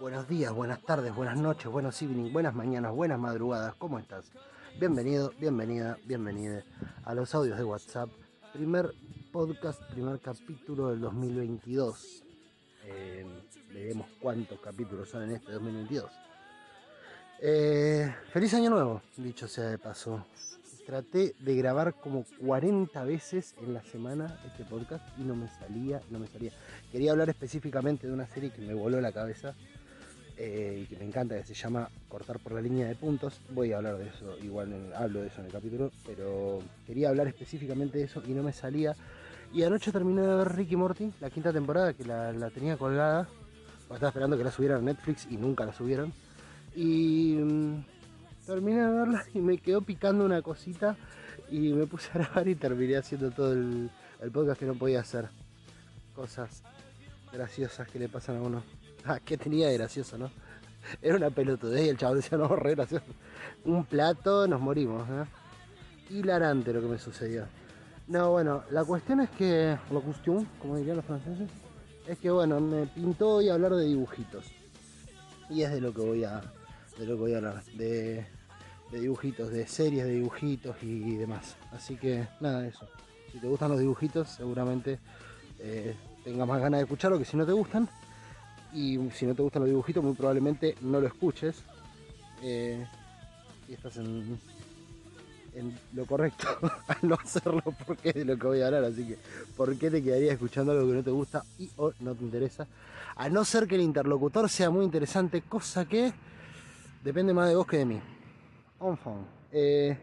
Buenos días, buenas tardes, buenas noches, buenos evening, buenas mañanas, buenas madrugadas, ¿cómo estás? Bienvenido, bienvenida, bienvenida a los audios de WhatsApp, primer podcast, primer capítulo del 2022. Eh, veremos cuántos capítulos son en este 2022. Eh, feliz año nuevo, dicho sea de paso. Traté de grabar como 40 veces en la semana este podcast y no me salía, no me salía. Quería hablar específicamente de una serie que me voló la cabeza eh, y que me encanta, que se llama Cortar por la línea de puntos. Voy a hablar de eso, igual hablo de eso en el capítulo, pero quería hablar específicamente de eso y no me salía. Y anoche terminé de ver Ricky Morty, la quinta temporada, que la, tenía colgada. Estaba esperando que la subieran a Netflix y nunca la subieron. Y mm, terminé de verla y me quedó picando una cosita y me puse a grabar y terminé haciendo todo el, podcast que no podía hacer. Cosas graciosas que le pasan a uno. Ah, ¿qué tenía de gracioso, no? Era una pelotudez y el chaval decía, no, re gracioso. Un plato, nos morimos, ¿eh? Hilarante lo que me sucedió. No, bueno, la cuestión es que, la cuestión, como dirían los franceses, es que, bueno, me pintó hoy hablar de dibujitos. Y es de lo que voy a, de lo que voy a hablar, de, dibujitos, de series de dibujitos y demás. Así que, nada, eso. Si te gustan los dibujitos, seguramente eh, tengas más ganas de escucharlo que si no te gustan y si no te gustan los dibujitos muy probablemente no lo escuches eh, y estás en, en lo correcto al no hacerlo porque es de lo que voy a hablar así que ¿por qué te quedaría escuchando algo que no te gusta y o no te interesa? a no ser que el interlocutor sea muy interesante cosa que depende más de vos que de mí eh,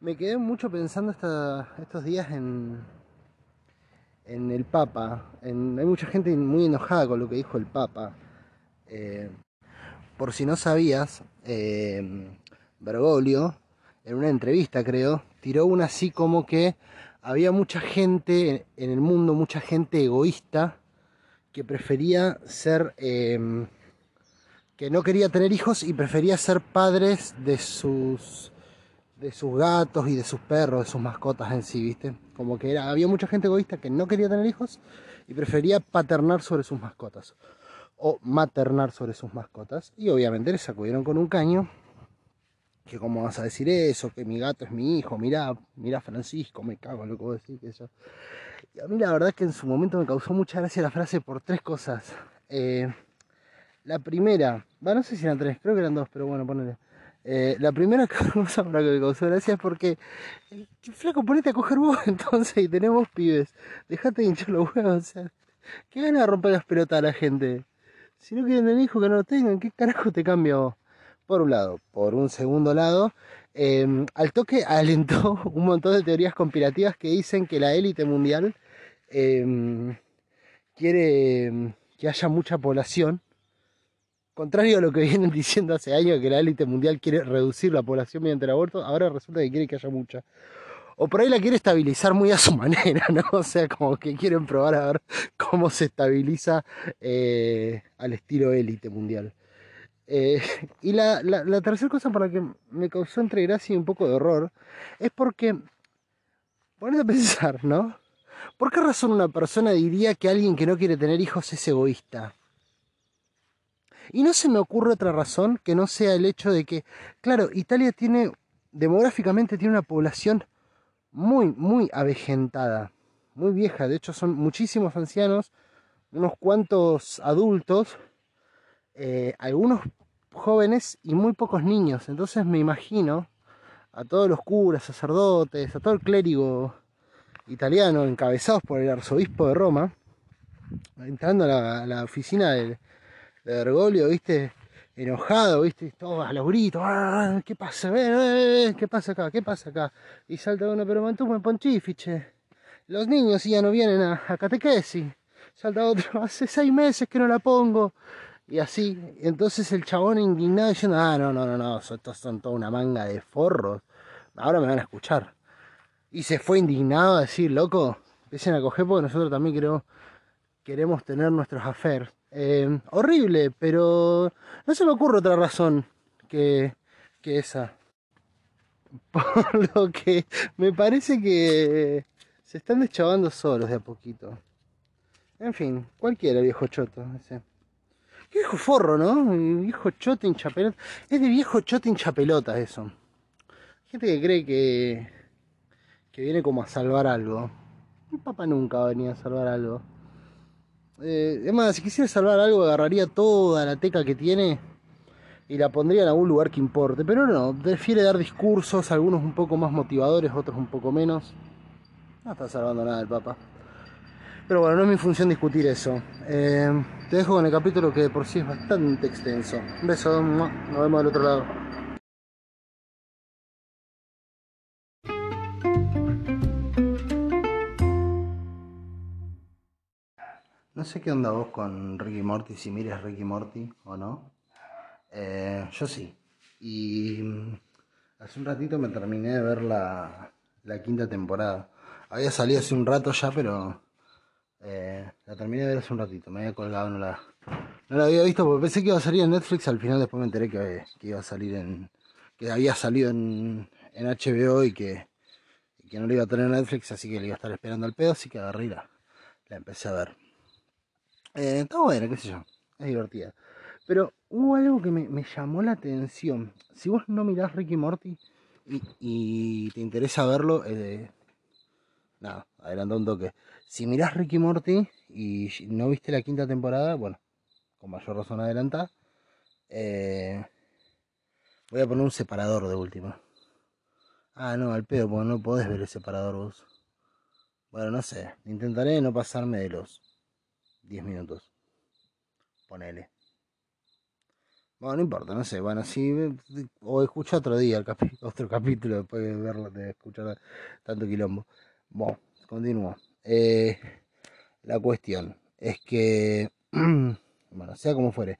me quedé mucho pensando estos días en en el Papa. hay mucha gente muy enojada con lo que dijo el Papa. Eh, por si no sabías, eh, Bergoglio, en una entrevista creo, tiró una así como que había mucha gente en el mundo, mucha gente egoísta, que prefería ser, que no quería tener hijos y prefería ser padres de sus de sus gatos y de sus perros, de sus mascotas en sí, ¿viste? Como que era, había mucha gente egoísta que no quería tener hijos y prefería paternar sobre sus mascotas o maternar sobre sus mascotas y obviamente les sacudieron con un caño que cómo vas a decir eso, que mi gato es mi hijo, mira, mira Francisco, me cago en lo que vos decís que eso. Y a mí la verdad es que en su momento me causó mucha gracia la frase por tres cosas. Eh, la primera, bueno, no sé si eran tres, creo que eran dos, pero bueno, ponele. Eh, la primera cosa para que me causó gracia porque, eh, flaco, ponete a coger vos entonces y tenemos pibes. Dejate de hinchar los huevos, o sea, ¿qué ganas de romper las pelotas a la gente? Si no quieren tener hijos que no lo tengan, ¿qué carajo te cambia vos? Por un lado. Por un segundo lado, em, al toque alentó un montón de teorías conspirativas que dicen que la élite mundial em, quiere que haya mucha población Contrario a lo que vienen diciendo hace años que la élite mundial quiere reducir la población mediante el aborto, ahora resulta que quiere que haya mucha. O por ahí la quiere estabilizar muy a su manera, ¿no? O sea, como que quieren probar a ver cómo se estabiliza eh, al estilo élite mundial. Eh, y la, la, tercera cosa para la que me causó entre gracia y un poco de horror es porque, ponete a pensar, ¿no? ¿Por qué razón una persona diría que alguien que no quiere tener hijos es egoísta? Y no se me ocurre otra razón que no sea el hecho de que, claro, Italia tiene, demográficamente tiene una población muy, muy avejentada, muy vieja. De hecho, son muchísimos ancianos, unos cuantos adultos, eh, algunos jóvenes y muy pocos niños. Entonces me imagino a todos los curas, sacerdotes, a todo el clérigo italiano encabezados por el arzobispo de Roma, entrando a la oficina del, de Bergoglio, viste, enojado, viste, todos a los ah, ¿qué pasa? ¿Qué pasa acá? ¿Qué pasa acá? Y salta uno, pero mantuvo en pontífice. Los niños ya no vienen a, a catequesis. Salta otro, hace seis meses que no la pongo. Y así, entonces el chabón indignado diciendo, ah, no, no, no, no, estos son toda una manga de forros. Ahora me van a escuchar. Y se fue indignado a decir, loco, empiecen a coger porque nosotros también queremos, queremos tener nuestros affairs. Eh, horrible, pero no se me ocurre otra razón que, que esa. Por lo que me parece que se están deschavando solos de a poquito. En fin, cualquiera viejo choto. Ese. Qué viejo forro, ¿no? Viejo choto hincha pelota. Es de viejo choto hincha pelota eso. Gente que cree que, que viene como a salvar algo. Mi papá nunca venía a salvar algo. Eh, es más, si quisiera salvar algo, agarraría toda la teca que tiene y la pondría en algún lugar que importe. Pero no, prefiere dar discursos, algunos un poco más motivadores, otros un poco menos. No está salvando nada el Papa. Pero bueno, no es mi función discutir eso. Eh, te dejo con el capítulo que por sí es bastante extenso. Un beso, nos vemos del otro lado. No sé qué onda vos con Ricky Morty, si mires Ricky Morty o no. Eh, yo sí. Y mm, hace un ratito me terminé de ver la, la quinta temporada. Había salido hace un rato ya, pero eh, la terminé de ver hace un ratito. Me había colgado, no la, no la había visto porque pensé que iba a salir en Netflix. Al final después me enteré que, que iba a salir en... que había salido en, en HBO y que, que no lo iba a tener en Netflix, así que le iba a estar esperando al pedo, así que agarré y la, la empecé a ver. Eh, está buena, qué sé yo, es divertida. Pero hubo algo que me, llamó la atención. Si vos no mirás Ricky Morty y, te interesa verlo, eh, nada, adelanta un toque. Si mirás Ricky Morty y no viste la quinta temporada, bueno, con mayor razón adelanta. Eh, voy a poner un separador de última. Ah, no, al pedo, porque no podés ver el separador vos. Bueno, no sé, intentaré no pasarme de los 10 minutos. Ponele. Bueno, no importa, no sé. Bueno, si. O escucho otro día el otro capítulo después de verlo, de escuchar tanto quilombo. Bueno, continúo. Eh, la cuestión es que. bueno, sea como fuere.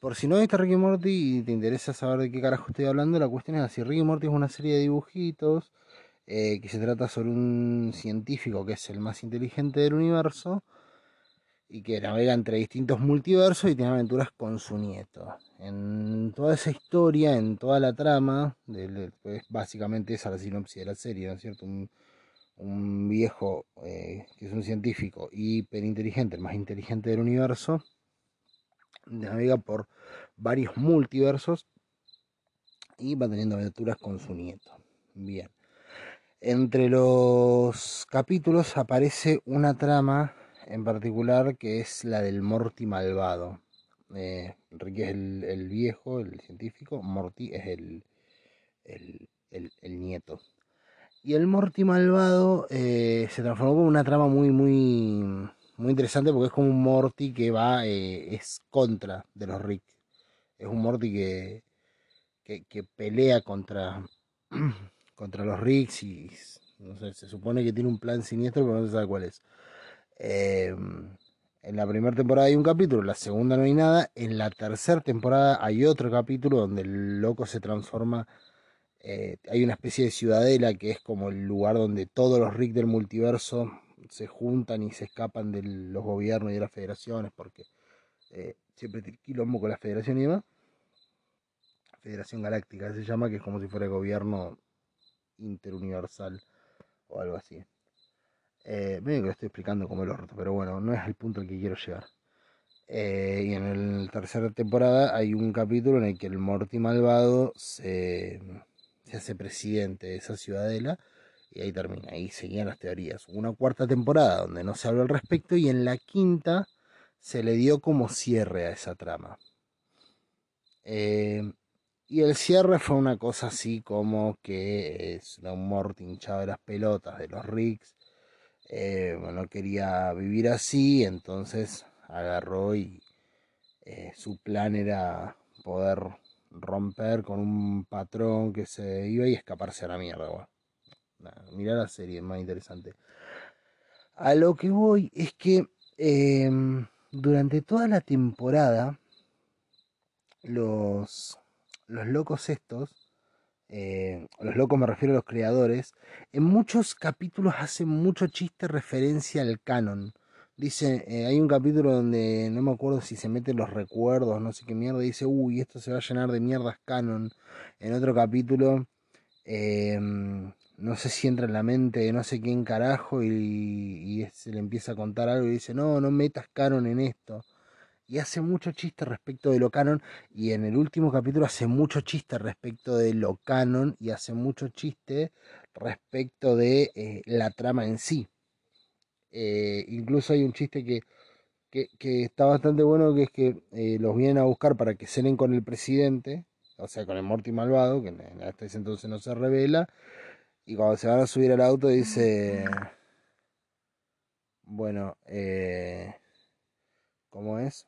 Por si no viste Ricky Morty y te interesa saber de qué carajo estoy hablando, la cuestión es así. Ricky Morty es una serie de dibujitos eh, que se trata sobre un científico que es el más inteligente del universo y que navega entre distintos multiversos y tiene aventuras con su nieto. En toda esa historia, en toda la trama, pues básicamente esa es la sinopsis de la serie, ¿no es cierto? Un, viejo eh, que es un científico hiperinteligente, el más inteligente del universo, navega por varios multiversos y va teniendo aventuras con su nieto. Bien. Entre los capítulos aparece una trama en particular que es la del Morty malvado. Eh, es el, viejo, el científico, Morty es el, el, nieto. Y el Morty malvado eh, se transformó en una trama muy, muy, muy interesante porque es como un Morty que va, eh, es contra de los Rick. Es un Morty que, que, pelea contra, contra los Ricks y no sé, se supone que tiene un plan siniestro, pero no se sabe cuál es. Em, en la primera temporada hay un capítulo, en la segunda no hay nada. En la tercera temporada hay otro capítulo donde el loco se transforma. Eh, hay una especie de ciudadela que es como el lugar donde todos los Rick del multiverso se juntan y se escapan de los gobiernos y de las federaciones, porque eh, siempre te quilombo con la federación y demás. Federación Galáctica se llama, que es como si fuera gobierno interuniversal o algo así. Eh, que lo estoy explicando como el orto, pero bueno, no es el punto al que quiero llegar. Eh, y en la tercera temporada hay un capítulo en el que el Morty malvado se, se hace presidente de esa ciudadela y ahí termina, ahí seguían las teorías. Una cuarta temporada donde no se habló al respecto y en la quinta se le dio como cierre a esa trama. Eh, y el cierre fue una cosa así como que es un Morty hinchado de las pelotas de los Ricks eh, bueno, quería vivir así, entonces agarró y eh, su plan era poder romper con un patrón que se iba y escaparse a la mierda. Bueno, la serie, es más interesante. A lo que voy es que em, durante toda la temporada, los, los locos estos eh, los locos me refiero a los creadores, en muchos capítulos hacen mucho chiste referencia al canon. Dice, eh, hay un capítulo donde no me acuerdo si se meten los recuerdos, no sé qué mierda, dice, uy, esto se va a llenar de mierdas canon. En otro capítulo, em, no sé si entra en la mente de no sé quién carajo y, se le empieza a contar algo y dice, no, no metas canon en esto. Y hace mucho chiste respecto de lo canon y en el último capítulo hace mucho chiste respecto de lo canon y hace mucho chiste respecto de eh, la trama en sí. Eh, incluso hay un chiste que, que, está bastante bueno, que es que eh, los vienen a buscar para que cenen con el presidente, o sea, con el Morty malvado, que hasta ese entonces no se revela, y cuando se van a subir al auto dice, bueno, ¿cómo es?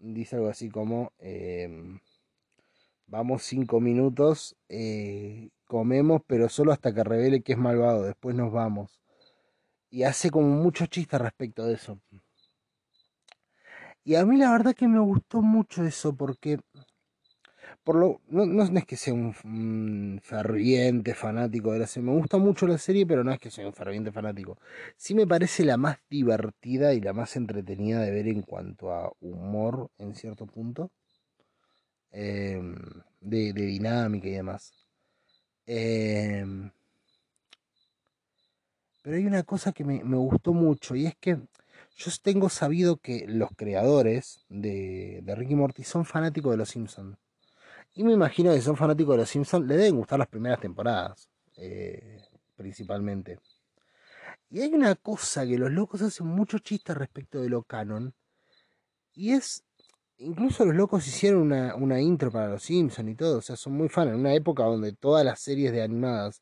Dice algo así como, em, vamos cinco minutos, comemos, pero solo hasta que revele que es malvado, después nos vamos y hace como mucho chiste respecto de eso. Y a mí la verdad que me gustó mucho eso porque por lo no, no es que sea un, ferviente fanático de la serie, me gusta mucho la serie, pero no es que sea un ferviente fanático. Sí me parece la más divertida y la más entretenida de ver en cuanto a humor en cierto punto. Em, de, de, dinámica y demás. Eh, pero hay una cosa que me, gustó mucho y es que yo tengo sabido que los creadores de, de Ricky Morty son fanáticos de los Simpsons. Y me imagino que son fanáticos de los Simpsons, le deben gustar las primeras temporadas, eh, principalmente. Y hay una cosa que los locos hacen mucho chiste respecto de lo canon. Y es, incluso los locos hicieron una, una intro para los Simpsons y todo. O sea, son muy fans. En una época donde todas las series de animadas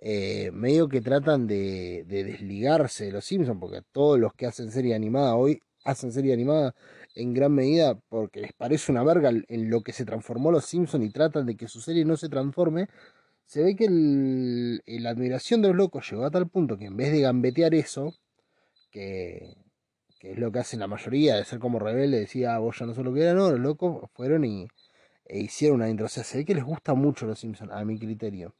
eh, medio que tratan de, desligarse de los Simpsons, porque todos los que hacen serie animada hoy hacen serie animada en gran medida porque les parece una verga en lo que se transformó los Simpsons y tratan de que su serie no se transforme, se ve que la admiración de los locos llegó a tal punto que en vez de gambetear eso, que, es lo que hacen la mayoría, de ser como rebelde, decía, ah, vos ya no sos lo que era, no, los locos fueron y e hicieron una intro. O sea, se ve que les gusta mucho los Simpsons, a mi criterio.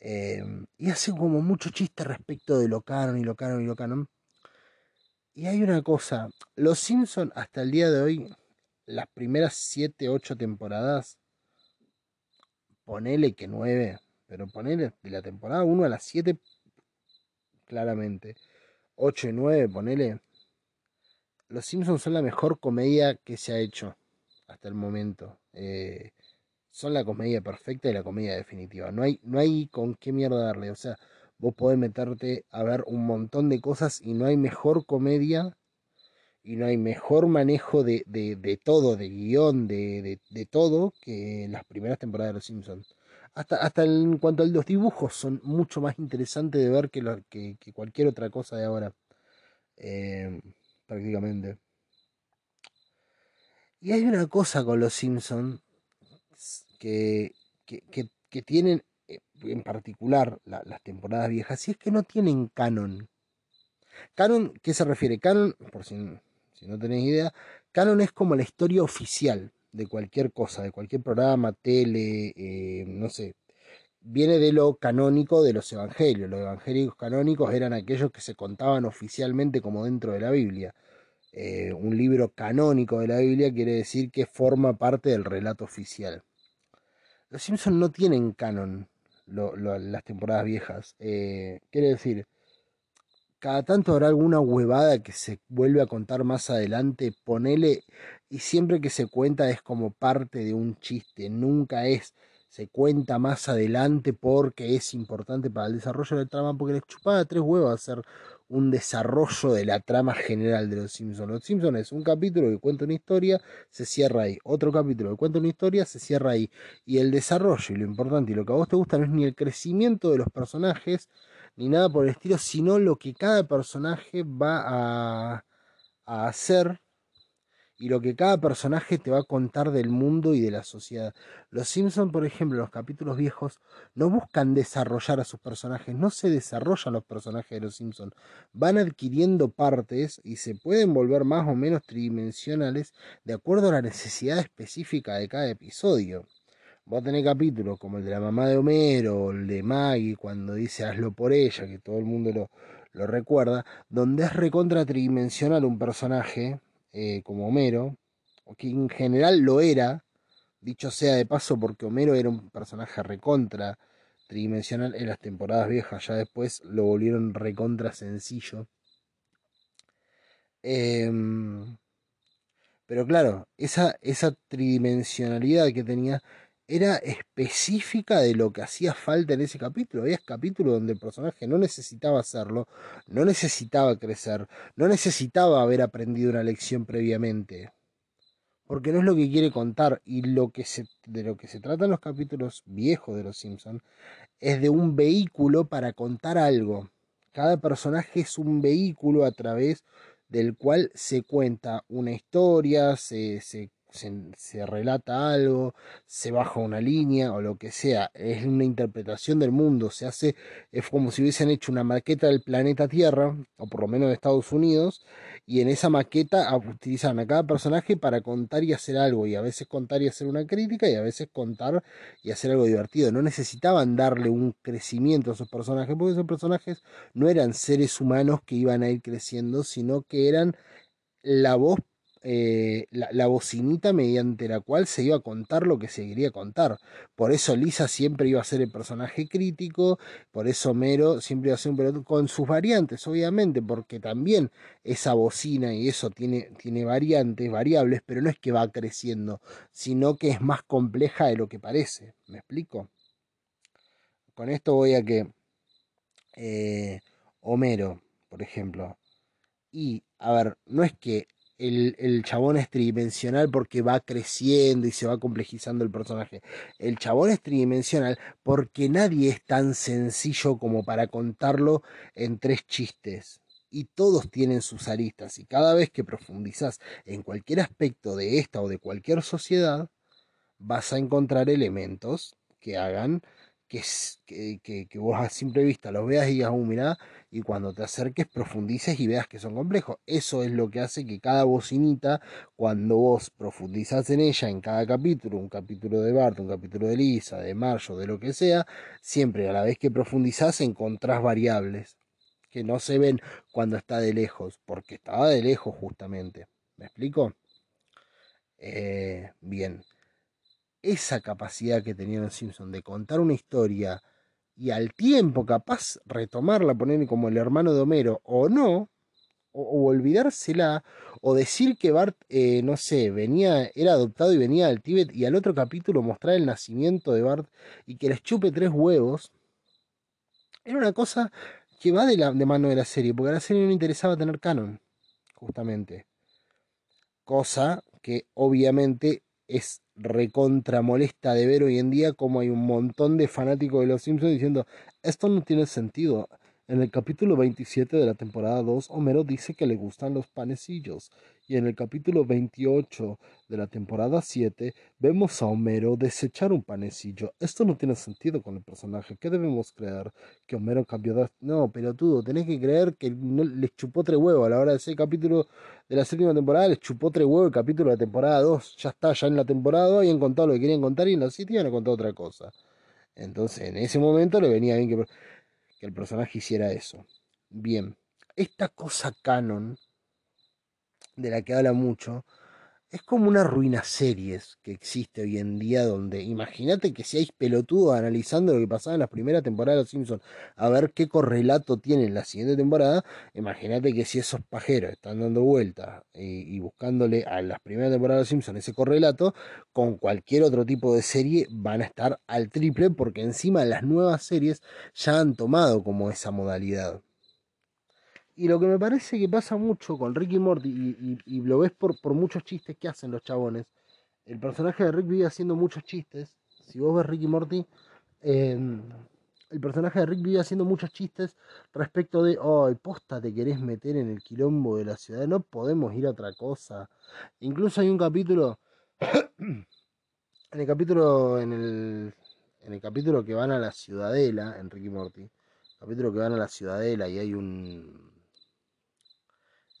Em, y hace como mucho chiste respecto de lo canon y lo canon y lo canon. Y hay una cosa, Los Simpson hasta el día de hoy, las primeras 7, 8 temporadas, ponele que 9, pero ponele de la temporada 1 a las 7, claramente. 8 y 9, ponele. Los Simpsons son la mejor comedia que se ha hecho hasta el momento. Eh, son la comedia perfecta y la comedia definitiva. No hay, no hay con qué mierda darle. O sea, vos podés meterte a ver un montón de cosas y no hay mejor comedia y no hay mejor manejo de, de, todo, de guion, de, de, todo, que las primeras temporadas de Los Simpsons. Hasta, hasta en cuanto a los dibujos son mucho más interesantes de ver que, lo, que, cualquier otra cosa de ahora. Eh, prácticamente. Y hay una cosa con Los Simpsons que, que, tienen eh, en particular las temporadas viejas, si es que no tienen canon. Canon, ¿qué se refiere? Canon, por si, si no tenéis idea, canon es como la historia oficial de cualquier cosa, de cualquier programa, tele, eh, no sé. Viene de lo canónico de los evangelios. Los evangélicos canónicos eran aquellos que se contaban oficialmente como dentro de la Biblia. Eh, un libro canónico de la Biblia quiere decir que forma parte del relato oficial. Los Simpsons no tienen canon las temporadas viejas. Eh, quiere decir, cada tanto habrá alguna huevada que se vuelve a contar más adelante, ponele, y siempre que se cuenta es como parte de un chiste, nunca es, se cuenta más adelante porque es importante para el desarrollo de la trama, porque les chupaba tres huevos hacer un desarrollo de la trama general de Los Simpsons. Los Simpsons es un capítulo que cuenta una historia, se cierra ahí. Otro capítulo que cuenta una historia, se cierra ahí. Y el desarrollo y lo importante y lo que a vos te gusta no es ni el crecimiento de los personajes, ni nada por el estilo, sino lo que cada personaje va a, a hacer y lo que cada personaje te va a contar del mundo y de la sociedad. Los Simpsons, por ejemplo, los capítulos viejos, no buscan desarrollar a sus personajes, no se desarrollan los personajes de los Simpsons, van adquiriendo partes y se pueden volver más o menos tridimensionales de acuerdo a la necesidad específica de cada episodio. Vos tenés capítulos como el de la mamá de Homero, el de Maggie, cuando dice hazlo por ella, que todo el mundo lo, lo recuerda, donde es recontra tridimensional un personaje, eh, como Homero, que en general lo era, dicho sea de paso porque Homero era un personaje recontra tridimensional en las temporadas viejas, ya después lo volvieron recontra sencillo. Em, pero claro, esa, esa tridimensionalidad que tenía era específica de lo que hacía falta en ese capítulo. Había capítulos donde el personaje no necesitaba hacerlo, no necesitaba crecer, no necesitaba haber aprendido una lección previamente. Porque no es lo que quiere contar. Y lo que de lo que se tratan los capítulos viejos de Los Simpsons es de un vehículo para contar algo. Cada personaje es un vehículo a través del cual se cuenta una historia, se, se se, relata algo, se baja una línea o lo que sea, es una interpretación del mundo, se hace, es como si hubiesen hecho una maqueta del planeta Tierra, o por lo menos de Estados Unidos, y en esa maqueta utilizan a cada personaje para contar y hacer algo, y a veces contar y hacer una crítica, y a veces contar y hacer algo divertido. No necesitaban darle un crecimiento a esos personajes, porque esos personajes no eran seres humanos que iban a ir creciendo, sino que eran la voz eh, la, bocinita mediante la cual se iba a contar lo que se quería contar. Por eso Lisa siempre iba a ser el personaje crítico, por eso Mero siempre iba a ser un pelotudo, con sus variantes, obviamente, porque también esa bocina y eso tiene, tiene variantes, variables, pero no es que va creciendo, sino que es más compleja de lo que parece. ¿Me explico? Con esto voy a que eh, Homero, por ejemplo, y a ver, no es que el, chabón es tridimensional porque va creciendo y se va complejizando el personaje. El chabón es tridimensional porque nadie es tan sencillo como para contarlo en tres chistes. Y todos tienen sus aristas. Y cada vez que profundizas en cualquier aspecto de esta o de cualquier sociedad, vas a encontrar elementos que hagan que, que, vos a simple vista los veas y digas, uh, mirá, y cuando te acerques profundices y veas que son complejos. Eso es lo que hace que cada bocinita, cuando vos profundizas en ella, en cada capítulo, un capítulo de Bart, un capítulo de Lisa, de Marjo, de lo que sea, siempre a la vez que profundizás encontrás variables que no se ven cuando está de lejos, porque estaba de lejos justamente. ¿Me explico? Eh, bien esa capacidad que tenían los Simpsons de contar una historia y al tiempo capaz retomarla, poner como el hermano de Homero, o no, o, olvidársela, o decir que Bart, eh, no sé, venía, era adoptado y venía al Tíbet, y al otro capítulo mostrar el nacimiento de Bart y que les chupe tres huevos, era una cosa que va de, la, mano de la serie, porque a la serie no interesaba tener canon, justamente. Cosa que obviamente es recontra molesta de ver hoy en día como hay un montón de fanáticos de los Simpsons diciendo esto no tiene sentido. En el capítulo 27 de la temporada 2, Homero dice que le gustan los panecillos. Y en el capítulo 28 de la temporada 7, vemos a Homero desechar un panecillo. Esto no tiene sentido con el personaje. ¿Qué debemos creer? ¿Que Homero cambió de... No, pelotudo, tenés que creer que no, les chupó tres huevos a la hora de ese capítulo de la séptima temporada. Les chupó tres huevos el capítulo de la temporada 2. Ya está, ya en la temporada 2 habían contado lo que querían contar y en la 7 han contado otra cosa. Entonces, en ese momento le venía bien que que el personaje hiciera eso. Bien, esta cosa canon, de la que habla mucho, es como una ruina series que existe hoy en día donde imagínate que seáis pelotudos analizando lo que pasaba en las primeras temporadas de Los Simpsons a ver qué correlato tiene en la siguiente temporada, imagínate que si esos pajeros están dando vueltas y, buscándole a las primeras temporadas de Los Simpsons ese correlato, con cualquier otro tipo de serie van a estar al triple porque encima las nuevas series ya han tomado como esa modalidad. Y lo que me parece que pasa mucho con Ricky Morty, y, lo ves por, por, muchos chistes que hacen los chabones, el personaje de Rick vive haciendo muchos chistes. Si vos ves Ricky Morty, em, el personaje de Rick vive haciendo muchos chistes respecto de, oh, posta te querés meter en el quilombo de la ciudad, no podemos ir a otra cosa. Incluso hay un capítulo, en el capítulo, en el, en el capítulo que van a la ciudadela, en Ricky Morty, capítulo que van a la ciudadela y hay un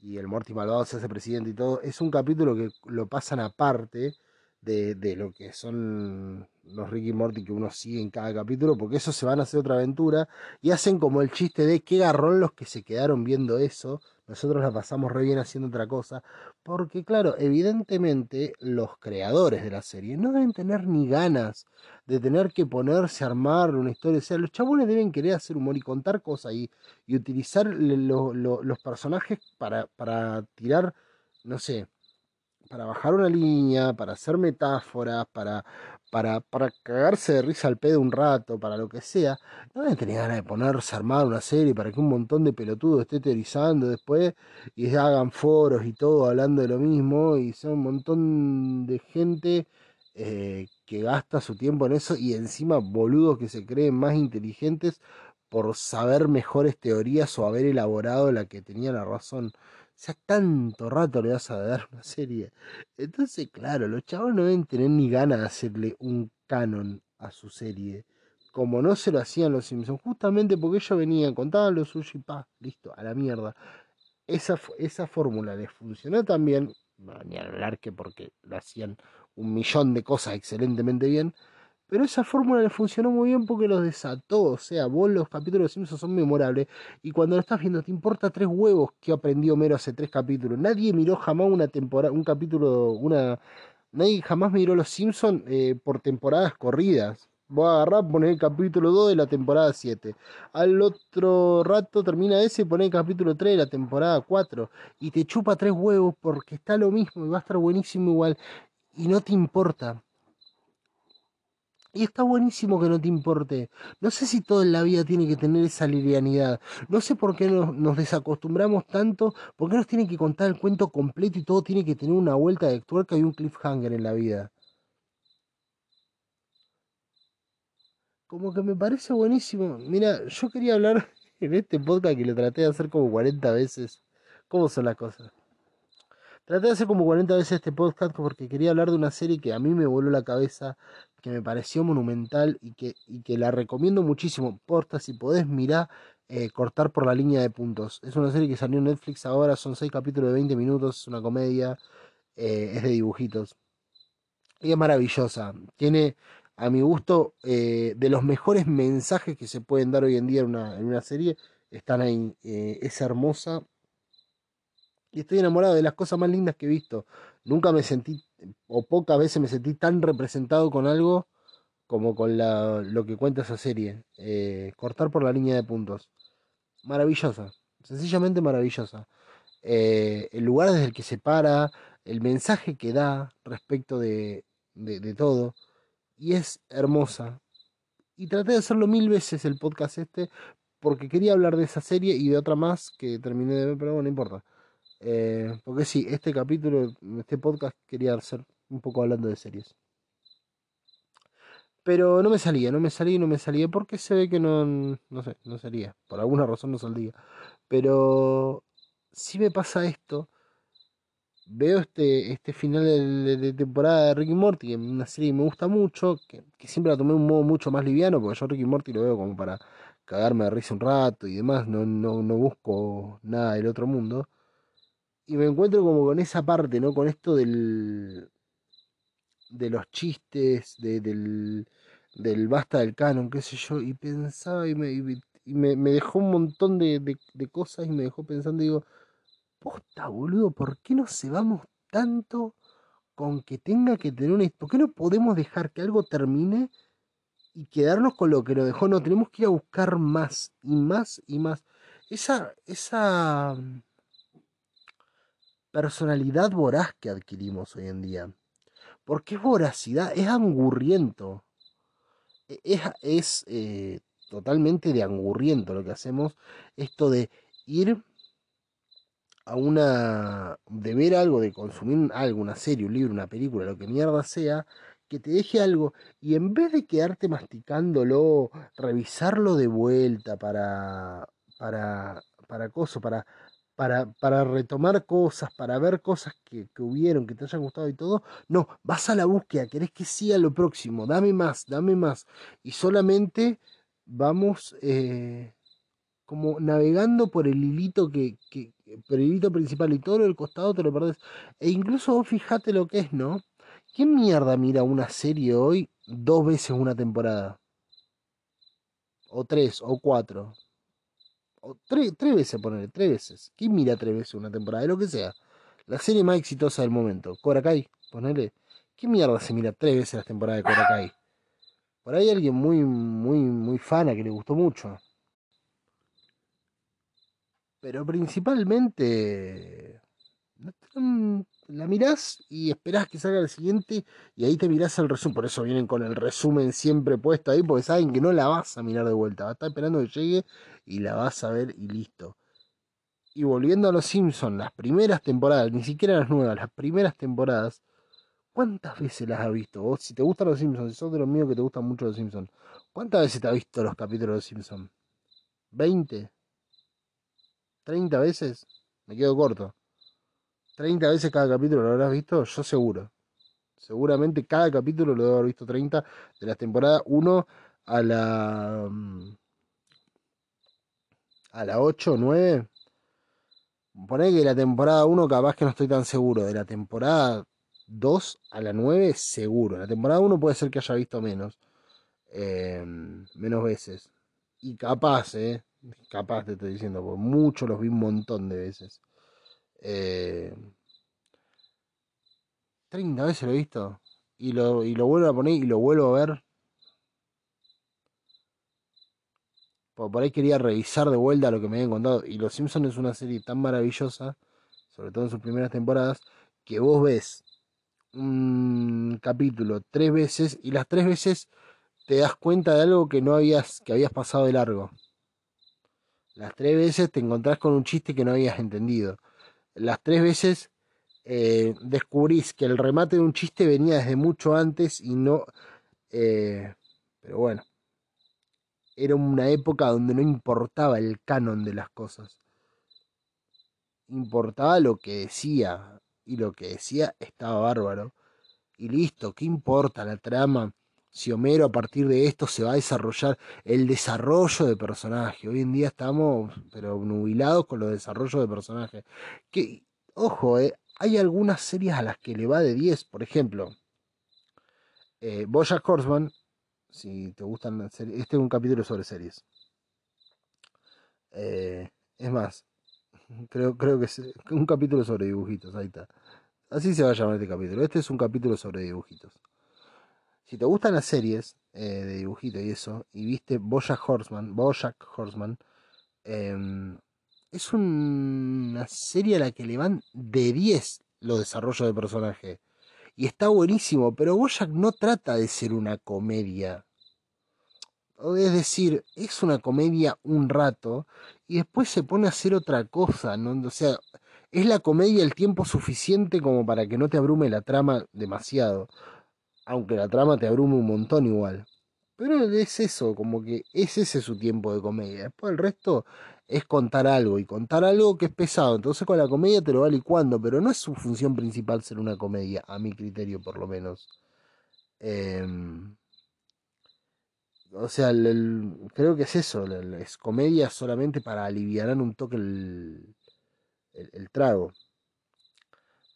y el Morty malvado se hace presidente y todo, es un capítulo que lo pasan aparte de, de, lo que son los Ricky Morty que uno sigue en cada capítulo, porque eso se van a hacer otra aventura y hacen como el chiste de qué garrón los que se quedaron viendo eso. Nosotros la pasamos re bien haciendo otra cosa, porque claro, evidentemente los creadores de la serie no deben tener ni ganas de tener que ponerse a armar una historia. O sea, los chabones deben querer hacer humor y contar cosas y, y utilizar los personajes para, para tirar, no sé, para bajar una línea, para hacer metáforas, para, para, para cagarse de risa al pedo un rato, para lo que sea, no deben tener ganas de ponerse a armar una serie para que un montón de pelotudos esté teorizando después y hagan foros y todo hablando de lo mismo y sea un montón de gente eh, que gasta su tiempo en eso y encima boludos que se creen más inteligentes por saber mejores teorías o haber elaborado la que tenía la razón. Sea, tanto rato le vas a dar una serie. Entonces, claro, los chavos no deben tener ni ganas de hacerle un canon a su serie. Como no se lo hacían los Simpsons. Justamente porque ellos venían, contaban los suyo y pa, listo, a la mierda. Esa, esa fórmula les funcionó también. Ni hablar que porque lo hacían un millón de cosas excelentemente bien. Pero esa fórmula le funcionó muy bien porque los desató. O sea, vos los capítulos de Simpsons son memorables. Y cuando lo estás viendo, te importa tres huevos que aprendió Homero hace tres capítulos. Nadie miró jamás una temporada, un capítulo, una. Nadie jamás miró los Simpsons eh, por temporadas corridas. Voy a agarrar, el capítulo 2 de la temporada 7. Al otro rato termina ese y el capítulo 3 de la temporada 4. Y te chupa tres huevos porque está lo mismo y va a estar buenísimo igual. Y no te importa. Y está buenísimo que no te importe. No sé si todo en la vida tiene que tener esa livianidad. No sé por qué nos, desacostumbramos tanto. ¿Por qué nos tienen que contar el cuento completo y todo tiene que tener una vuelta de tuerca y un cliffhanger en la vida? Como que me parece buenísimo. Mira, yo quería hablar en este podcast que lo traté de hacer como 40 veces. ¿Cómo son las cosas? Traté de hacer como 40 veces este podcast porque quería hablar de una serie que a mí me voló la cabeza, que me pareció monumental y que, y que la recomiendo muchísimo. Porta, si podés mirar, eh, cortar por la línea de puntos. Es una serie que salió en Netflix ahora, son 6 capítulos de 20 minutos, es una comedia, eh, es de dibujitos. Y es maravillosa. Tiene, a mi gusto, eh, de los mejores mensajes que se pueden dar hoy en día en una, en una serie. Están ahí. es hermosa y estoy enamorado de las cosas más lindas que he visto. Nunca me sentí, o pocas veces me sentí tan representado con algo como con la, lo que cuenta esa serie. Eh, cortar por la línea de puntos. Maravillosa, sencillamente maravillosa. Eh, el lugar desde el que se para, el mensaje que da respecto de, de, de todo. Y es hermosa. Y traté de hacerlo mil veces el podcast este, porque quería hablar de esa serie y de otra más que terminé de ver, pero bueno, no importa. Eh, porque sí, este capítulo, este podcast quería hacer un poco hablando de series. Pero no me salía, no me salía, no me salía porque se ve que no, no sé, no salía. Por alguna razón no salía. Pero si me pasa esto, veo este, este final de, temporada de Ricky Morty, una serie que me gusta mucho, que, siempre la tomé de un modo mucho más liviano, porque yo Ricky Morty lo veo como para cagarme de risa un rato y demás, no, no, no busco nada del otro mundo y me encuentro como con esa parte, ¿no? Con esto del. de los chistes, de, del, basta del canon, qué sé yo, y pensaba y me, me, me dejó un montón de, de, de, cosas y me dejó pensando, digo, posta, boludo, ¿por qué nos cebamos tanto con que tenga que tener una... ¿Por qué no podemos dejar que algo termine y quedarnos con lo que nos dejó? No, tenemos que ir a buscar más y más y más. Esa, esa personalidad voraz que adquirimos hoy en día. Porque es voracidad, es angurriento. E, es, es eh, totalmente de angurriento lo que hacemos. Esto de ir a una. de ver algo, de consumir algo, una serie, un libro, una película, lo que mierda sea, que te deje algo y en vez de quedarte masticándolo, revisarlo de vuelta para. para. para coso, para para, para retomar cosas, para ver cosas que, que, hubieron, que te hayan gustado y todo. No, vas a la búsqueda, querés que siga lo próximo, dame más, dame más. Y solamente vamos eh, como navegando por el hilito que, por el hilito principal y todo el costado te lo perdés. E incluso vos fijate lo que es, ¿no? ¿Qué mierda mira una serie hoy dos veces una temporada? O tres, o cuatro. O tres, tres veces, ponerle, tres veces. ¿Quién mira tres veces una temporada? De lo que sea. La serie más exitosa del momento. Cobra Kai, ponele. ¿Qué mierda se mira tres veces la temporada de Cobra Kai? Por ahí alguien muy, muy, muy fana que le gustó mucho. Pero principalmente la mirás y esperás que salga el siguiente y ahí te mirás el resumen. Por eso vienen con el resumen siempre puesto ahí, porque saben que no la vas a mirar de vuelta. Vas a estar esperando que llegue y la vas a ver y listo. Y volviendo a los Simpsons, las primeras temporadas, ni siquiera las nuevas, las primeras temporadas, ¿cuántas veces las has visto? Vos, si te gustan los Simpsons, si sos de los míos que te gustan mucho los Simpsons, ¿cuántas veces te has visto los capítulos de los Simpsons? ¿20? ¿30 veces? Me quedo corto. 30 veces cada capítulo lo habrás visto, yo seguro. Seguramente cada capítulo lo debo haber visto 30 de la temporada 1 a la mm, a la 8 o 9. Poné que la temporada 1 capaz que no estoy tan seguro. De la temporada 2 a la 9 seguro. La temporada 1 puede ser que haya visto menos. Eh, menos veces. Y capaz, eh. Capaz te estoy diciendo, porque muchos los vi un montón de veces. Eh, 30 veces lo he visto. Y lo, y lo vuelvo a poner y lo vuelvo a ver. Por, ahí quería revisar de vuelta lo que me habían contado. Y Los Simpsons es una serie tan maravillosa, sobre todo en sus primeras temporadas, que vos ves un capítulo tres veces y las tres veces te das cuenta de algo que no habías, que habías pasado de largo. Las tres veces te encontrás con un chiste que no habías entendido las tres veces eh, descubrís que el remate de un chiste venía desde mucho antes y no... Eh, pero bueno, era una época donde no importaba el canon de las cosas. Importaba lo que decía y lo que decía estaba bárbaro. Y listo, ¿qué importa la trama? Si Homero a partir de esto se va a desarrollar el desarrollo de personaje. Hoy en día estamos, pero nubilados con los desarrollos de personaje. Que, ojo, eh, hay algunas series a las que le va de 10. Por ejemplo, eh, Bojack Horseman, si te gustan las series, este es un capítulo sobre series. Eh, es más, creo, creo que es un capítulo sobre dibujitos, ahí está. Así se va a llamar este capítulo. Este es un capítulo sobre dibujitos. Si te gustan las series eh, de dibujito y eso, y viste Bojack Horseman, Bojack Horseman, em, es una serie a la que le van de 10 los desarrollos de personaje. Y está buenísimo, pero Bojack no trata de ser una comedia. Es decir, es una comedia un rato y después se pone a hacer otra cosa, ¿no? O sea, es la comedia el tiempo suficiente como para que no te abrume la trama demasiado aunque la trama te abrume un montón igual. Pero es eso, como que es ese su tiempo de comedia. Después el resto es contar algo y contar algo que es pesado. Entonces con la comedia te lo va licuando, pero no es su función principal ser una comedia, a mi criterio por lo menos. Em, o sea, creo que es eso, es comedia solamente para aliviar un toque el, el, trago.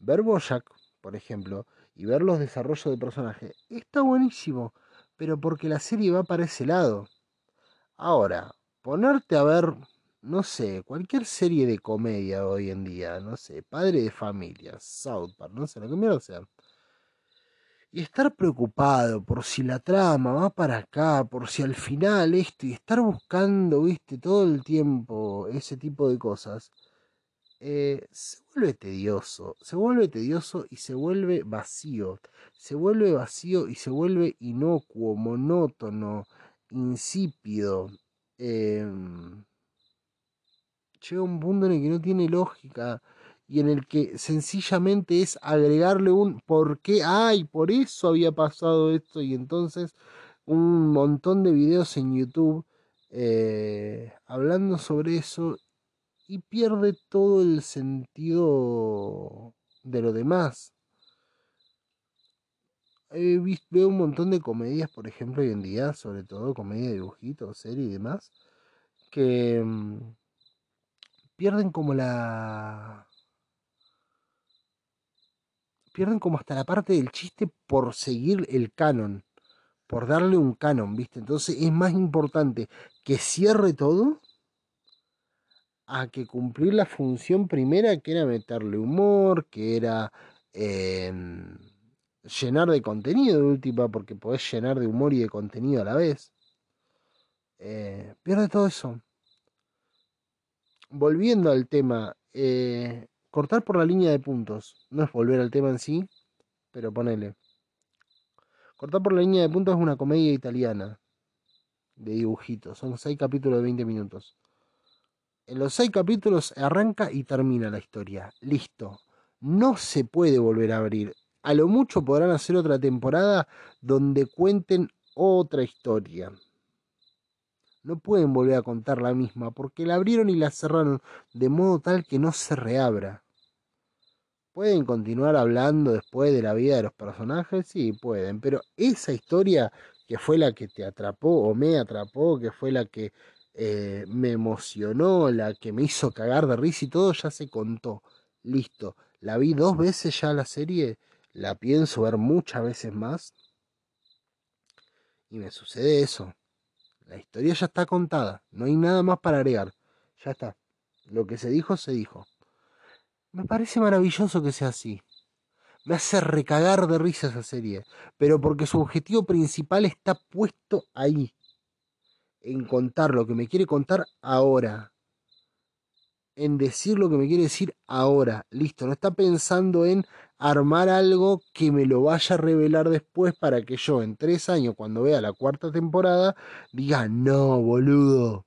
Ver Bojack, por ejemplo, y ver los desarrollos de personaje, está buenísimo, pero porque la serie va para ese lado. Ahora, ponerte a ver, no sé, cualquier serie de comedia hoy en día, no sé, Padre de Familia, South Park, no sé, lo que mierda sea. Y estar preocupado por si la trama va para acá, por si al final esto, y estar buscando, viste, todo el tiempo ese tipo de cosas eh, se vuelve tedioso, se vuelve tedioso y se vuelve vacío, se vuelve vacío y se vuelve inocuo, monótono, insípido. Em, llega un punto en el que no tiene lógica y en el que sencillamente es agregarle un por qué, ay, por eso había pasado esto y entonces un montón de videos en YouTube eh, hablando sobre eso y pierde todo el sentido de lo demás. veo un montón de comedias, por ejemplo, hoy en día, sobre todo comedia de dibujitos, serie y demás, que mm, pierden como la... pierden como hasta la parte del chiste por seguir el canon, por darle un canon, ¿viste? Entonces es más importante que cierre todo a que cumplir la función primera que era meterle humor, que era em, llenar de contenido de última, porque podés llenar de humor y de contenido a la vez. Eh, pierde todo eso. Volviendo al tema, eh, cortar por la línea de puntos. No es volver al tema en sí, pero ponele. Cortar por la línea de puntos es una comedia italiana de dibujitos. Son seis capítulos de 20 minutos. En los seis capítulos arranca y termina la historia. Listo. No se puede volver a abrir. A lo mucho podrán hacer otra temporada donde cuenten otra historia. No pueden volver a contar la misma porque la abrieron y la cerraron de modo tal que no se reabra. ¿Pueden continuar hablando después de la vida de los personajes? Sí, pueden, pero esa historia que fue la que te atrapó o me atrapó, que fue la que eh, me emocionó, la que me hizo cagar de risa y todo, ya se contó. Listo. La vi dos veces ya la serie, la pienso ver muchas veces más. Y me sucede eso. La historia ya está contada, no hay nada más para agregar. Ya está. Lo que se dijo, se dijo. Me parece maravilloso que sea así. Me hace recagar de risa esa serie, pero porque su objetivo principal está puesto ahí en contar lo que me quiere contar ahora. En decir lo que me quiere decir ahora. Listo, no está pensando en armar algo que me lo vaya a revelar después para que yo en tres años, cuando vea la cuarta temporada, diga, no, boludo.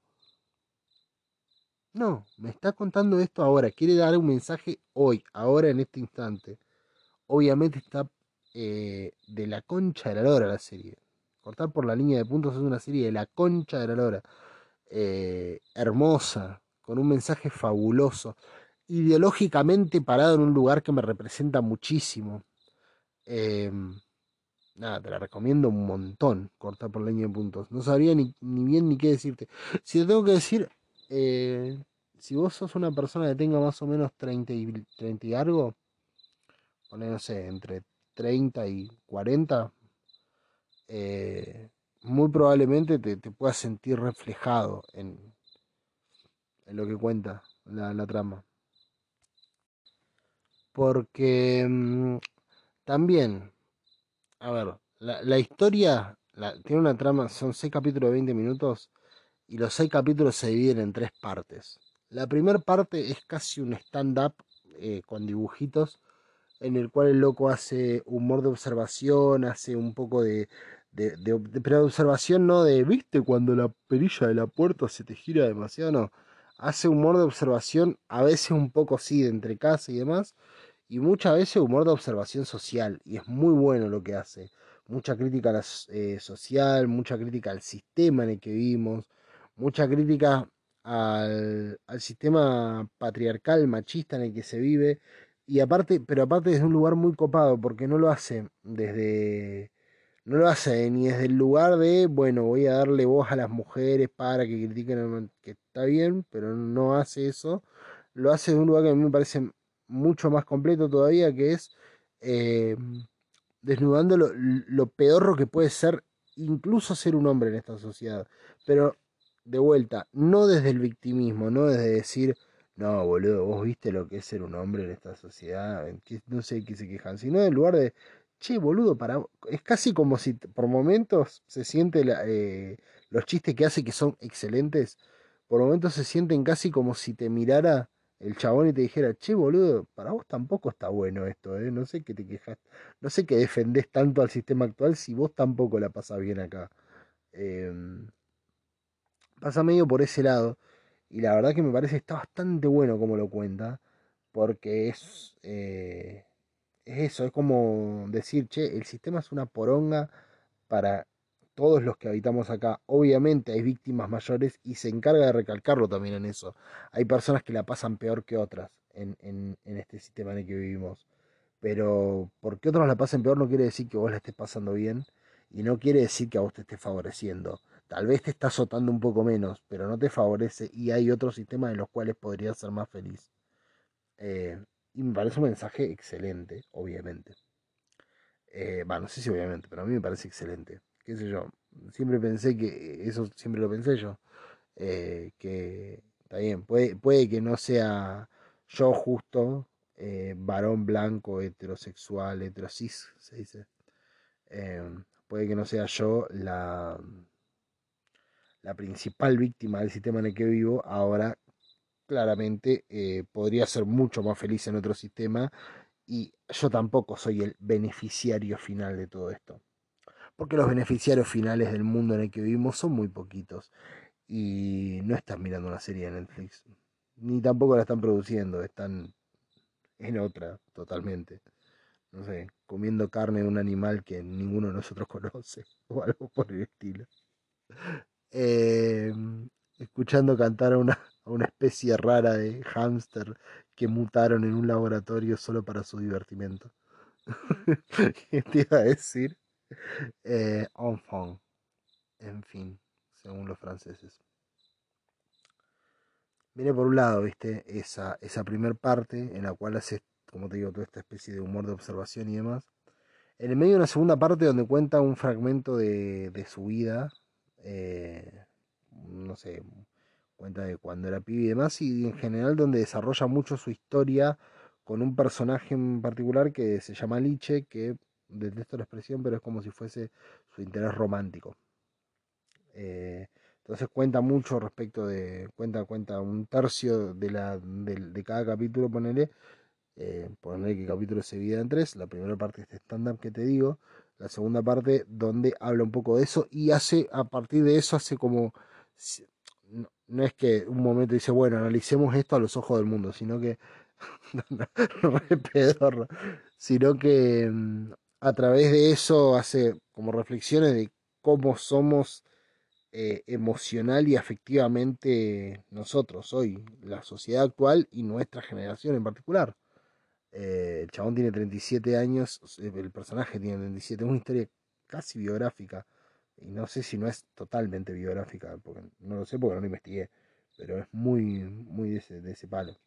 No, me está contando esto ahora. Quiere dar un mensaje hoy, ahora en este instante. Obviamente está eh, de la concha de la lora la serie. Cortar por la línea de puntos es una serie de la concha de la lora. Eh, hermosa, con un mensaje fabuloso. Ideológicamente parado en un lugar que me representa muchísimo. Em, nada, te la recomiendo un montón, cortar por la línea de puntos. No sabría ni, bien ni qué decirte. Si te tengo que decir, eh, si vos sos una persona que tenga más o menos 30 y, 30 y algo, poner, no sé, entre 30 y 40, eh, muy probablemente te, puedas sentir reflejado en, en lo que cuenta la, trama. Porque mm, también, a ver, la, historia tiene una trama, son seis capítulos de 20 minutos y los seis capítulos se dividen en tres partes. La primera parte es casi un stand-up eh, con dibujitos en el cual el loco hace humor de observación, hace un poco de, de, de, observación no de, viste, cuando la perilla de la puerta se te gira demasiado, no. Hace humor de observación, a veces un poco sí, de entre casa y demás, y muchas veces humor de observación social, y es muy bueno lo que hace. Mucha crítica eh, social, mucha crítica al sistema en el que vivimos, mucha crítica al, al sistema patriarcal, machista en el que se vive, y aparte, pero aparte desde un lugar muy copado, porque no lo hace desde no lo hace ni desde el lugar de, bueno, voy a darle voz a las mujeres para que critiquen, que está bien, pero no hace eso. Lo hace de un lugar que a mí me parece mucho más completo todavía, que es eh, desnudando lo, lo peor que puede ser incluso ser un hombre en esta sociedad. Pero de vuelta, no desde el victimismo, no desde decir, no, boludo, vos viste lo que es ser un hombre en esta sociedad, no sé qué se quejan, sino del lugar de, che, boludo, para... es casi como si por momentos se siente eh, los chistes que hace que son excelentes, por momentos se sienten casi como si te mirara el chabón y te dijera, che, boludo, para vos tampoco está bueno esto, ¿eh? no sé qué te quejas, no sé qué defendés tanto al sistema actual si vos tampoco la pasás bien acá. Em, pasa medio por ese lado. Y la verdad que me parece está bastante bueno como lo cuenta. Porque es. Eh, es eso, es como decir, che, el sistema es una poronga para todos los que habitamos acá. Obviamente hay víctimas mayores y se encarga de recalcarlo también en eso. Hay personas que la pasan peor que otras en, en, este sistema en el que vivimos. Pero porque otros la pasen peor no quiere decir que vos la estés pasando bien y no quiere decir que a vos te esté favoreciendo. Tal vez te está azotando un poco menos, pero no te favorece y hay otros sistemas en los cuales podrías ser más feliz. Eh, y me parece un mensaje excelente, obviamente. Eh, no sé si obviamente, pero a mí me parece excelente. Qué sé yo, siempre pensé que, eso siempre lo pensé yo, eh, que está bien, puede, puede que no sea yo justo, eh, varón blanco, heterosexual, heterosis, se dice. Puede que no sea yo la, la principal víctima del sistema en el que vivo, ahora claramente eh, podría ser mucho más feliz en otro sistema y yo tampoco soy el beneficiario final de todo esto. Porque los beneficiarios finales del mundo en el que vivimos son muy poquitos y no están mirando una serie de Netflix, ni tampoco la están produciendo, están en otra totalmente. No sé, comiendo carne de un animal que ninguno de nosotros conoce o algo por el estilo. Em, escuchando cantar a una, a una especie rara de hámster que mutaron en un laboratorio solo para su divertimento. ¿Qué te iba a decir? Eh, enfant. En fin, según los franceses. Viene por un lado, viste, esa, esa primer parte en la cual hace, como te digo, toda esta especie de humor de observación y demás. En el medio una segunda parte donde cuenta un fragmento de, de su vida, eh, no sé, cuenta de cuando era pibe y demás, y en general donde desarrolla mucho su historia con un personaje en particular que se llama Liche, que detesto la expresión, pero es como si fuese su interés romántico. Eh, entonces cuenta mucho respecto de, cuenta, cuenta un tercio de, la, de, cada capítulo, ponele, eh, que capítulo se divide en tres, la primera parte es este stand-up que te digo, la segunda parte donde habla un poco de eso y hace, a partir de eso hace como no es que un momento dice, bueno, analicemos esto a los ojos del mundo, sino que, sino que mm, a través de eso hace como reflexiones de cómo somos eh, emocional y afectivamente nosotros hoy, la sociedad actual y nuestra generación en particular. Eh, el chabón tiene 37 años, el personaje tiene 37, es una historia casi biográfica y no sé si no es totalmente biográfica, porque no lo sé porque no lo investigué, pero es muy, muy de ese, de ese palo.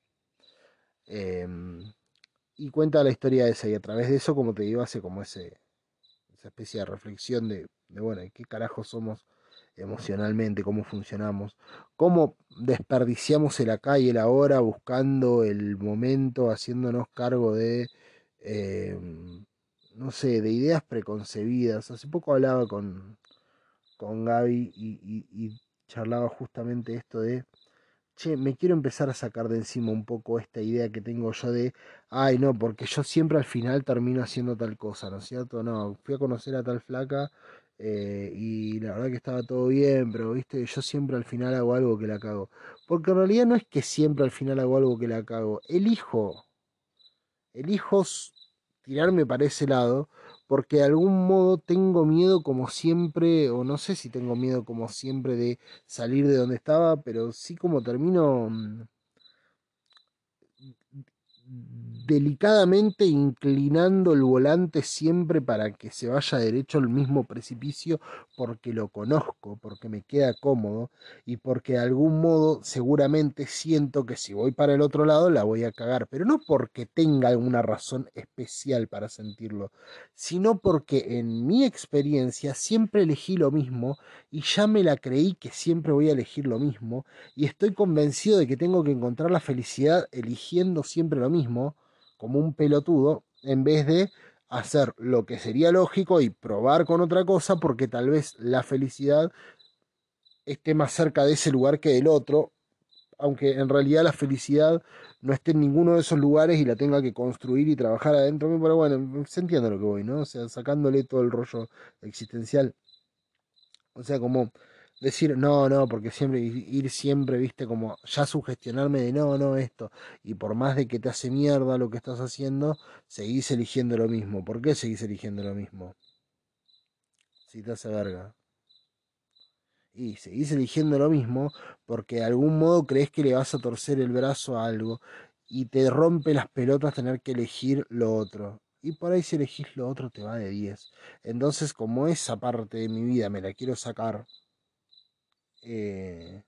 Em, y cuenta la historia de esa, y a través de eso, como te digo, hace como ese, esa especie de reflexión de, de, bueno, ¿qué carajo somos emocionalmente? ¿Cómo funcionamos? ¿Cómo desperdiciamos el acá y el ahora buscando el momento, haciéndonos cargo de... Em, no sé, de ideas preconcebidas. Hace poco hablaba con, con Gaby y, charlaba justamente esto de, che, me quiero empezar a sacar de encima un poco esta idea que tengo yo de, ay no, porque yo siempre al final termino haciendo tal cosa, ¿no es cierto? No, fui a conocer a tal flaca eh, y la verdad que estaba todo bien, pero viste, yo siempre al final hago algo que la cago. Porque en realidad no es que siempre al final hago algo que la cago, elijo, elijo tirarme para ese lado porque de algún modo tengo miedo como siempre, o no sé si tengo miedo como siempre de salir de donde estaba, pero sí como termino mm, delicadamente inclinando el volante siempre para que se vaya derecho al mismo precipicio porque lo conozco, porque me queda cómodo y porque de algún modo seguramente siento que si voy para el otro lado la voy a cagar, pero no porque tenga alguna razón especial para sentirlo, sino porque en mi experiencia siempre elegí lo mismo y ya me la creí que siempre voy a elegir lo mismo y estoy convencido de que tengo que encontrar la felicidad eligiendo siempre lo mismo como un pelotudo en vez de hacer lo que sería lógico y probar con otra cosa porque tal vez la felicidad esté más cerca de ese lugar que del otro, aunque en realidad la felicidad no esté en ninguno de esos lugares y la tenga que construir y trabajar adentro, pero bueno, se entiende lo que voy, ¿no? O sea, sacándole todo el rollo existencial. O sea, como decir no, no, porque siempre ir siempre, viste, como ya sugestionarme de no, no, esto, y por más de que te hace mierda lo que estás haciendo, seguís eligiendo lo mismo. ¿Por qué seguís eligiendo lo mismo? Si te hace verga. Y seguís eligiendo lo mismo porque de algún modo crees que le vas a torcer el brazo a algo y te rompe las pelotas tener que elegir lo otro. Y por ahí si elegís lo otro te va de 10. Entonces como esa parte de mi vida me la quiero sacar, eh,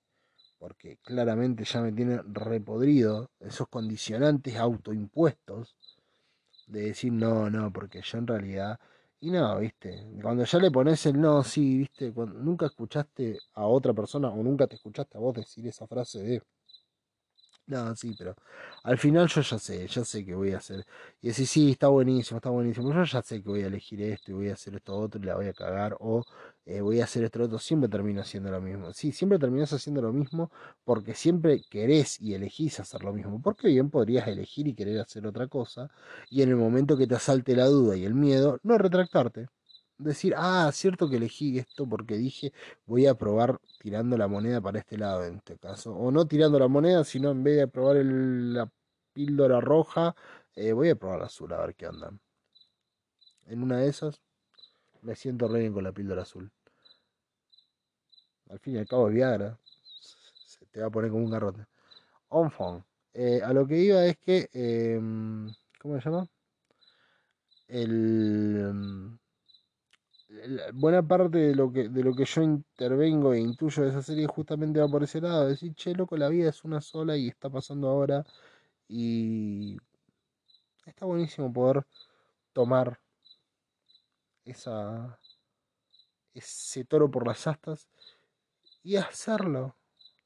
porque claramente ya me tiene repodrido esos condicionantes autoimpuestos de decir no, no, porque yo en realidad Y no, viste, cuando ya le pones el no, sí, viste, nunca escuchaste a otra persona o nunca te escuchaste a vos decir esa frase de no, sí, pero al final yo ya sé, ya sé que voy a hacer. Y decir, sí, está buenísimo, está buenísimo. Yo ya sé que voy a elegir esto y voy a hacer esto otro y la voy a cagar. O eh, voy a hacer esto otro. Siempre termino haciendo lo mismo. Sí, siempre terminas haciendo lo mismo porque siempre querés y elegís hacer lo mismo. Porque bien podrías elegir y querer hacer otra cosa. Y en el momento que te asalte la duda y el miedo, no retractarte decir, ah, cierto que elegí esto porque dije voy a probar tirando la moneda para este lado en este caso. O no tirando la moneda, sino en vez de probar la píldora roja, eh, voy a probar la azul a ver qué onda. En una de esas me siento re bien con la píldora azul. Al fin y al cabo es Viagra. Se te va a poner como un garrote. On eh, a lo que iba es que... Em, ¿Cómo se llama? El buena parte de lo que de lo que yo intervengo e intuyo de esa serie justamente va por ese lado, decir, che, loco, la vida es una sola y está pasando ahora y está buenísimo poder tomar esa ese toro por las astas y hacerlo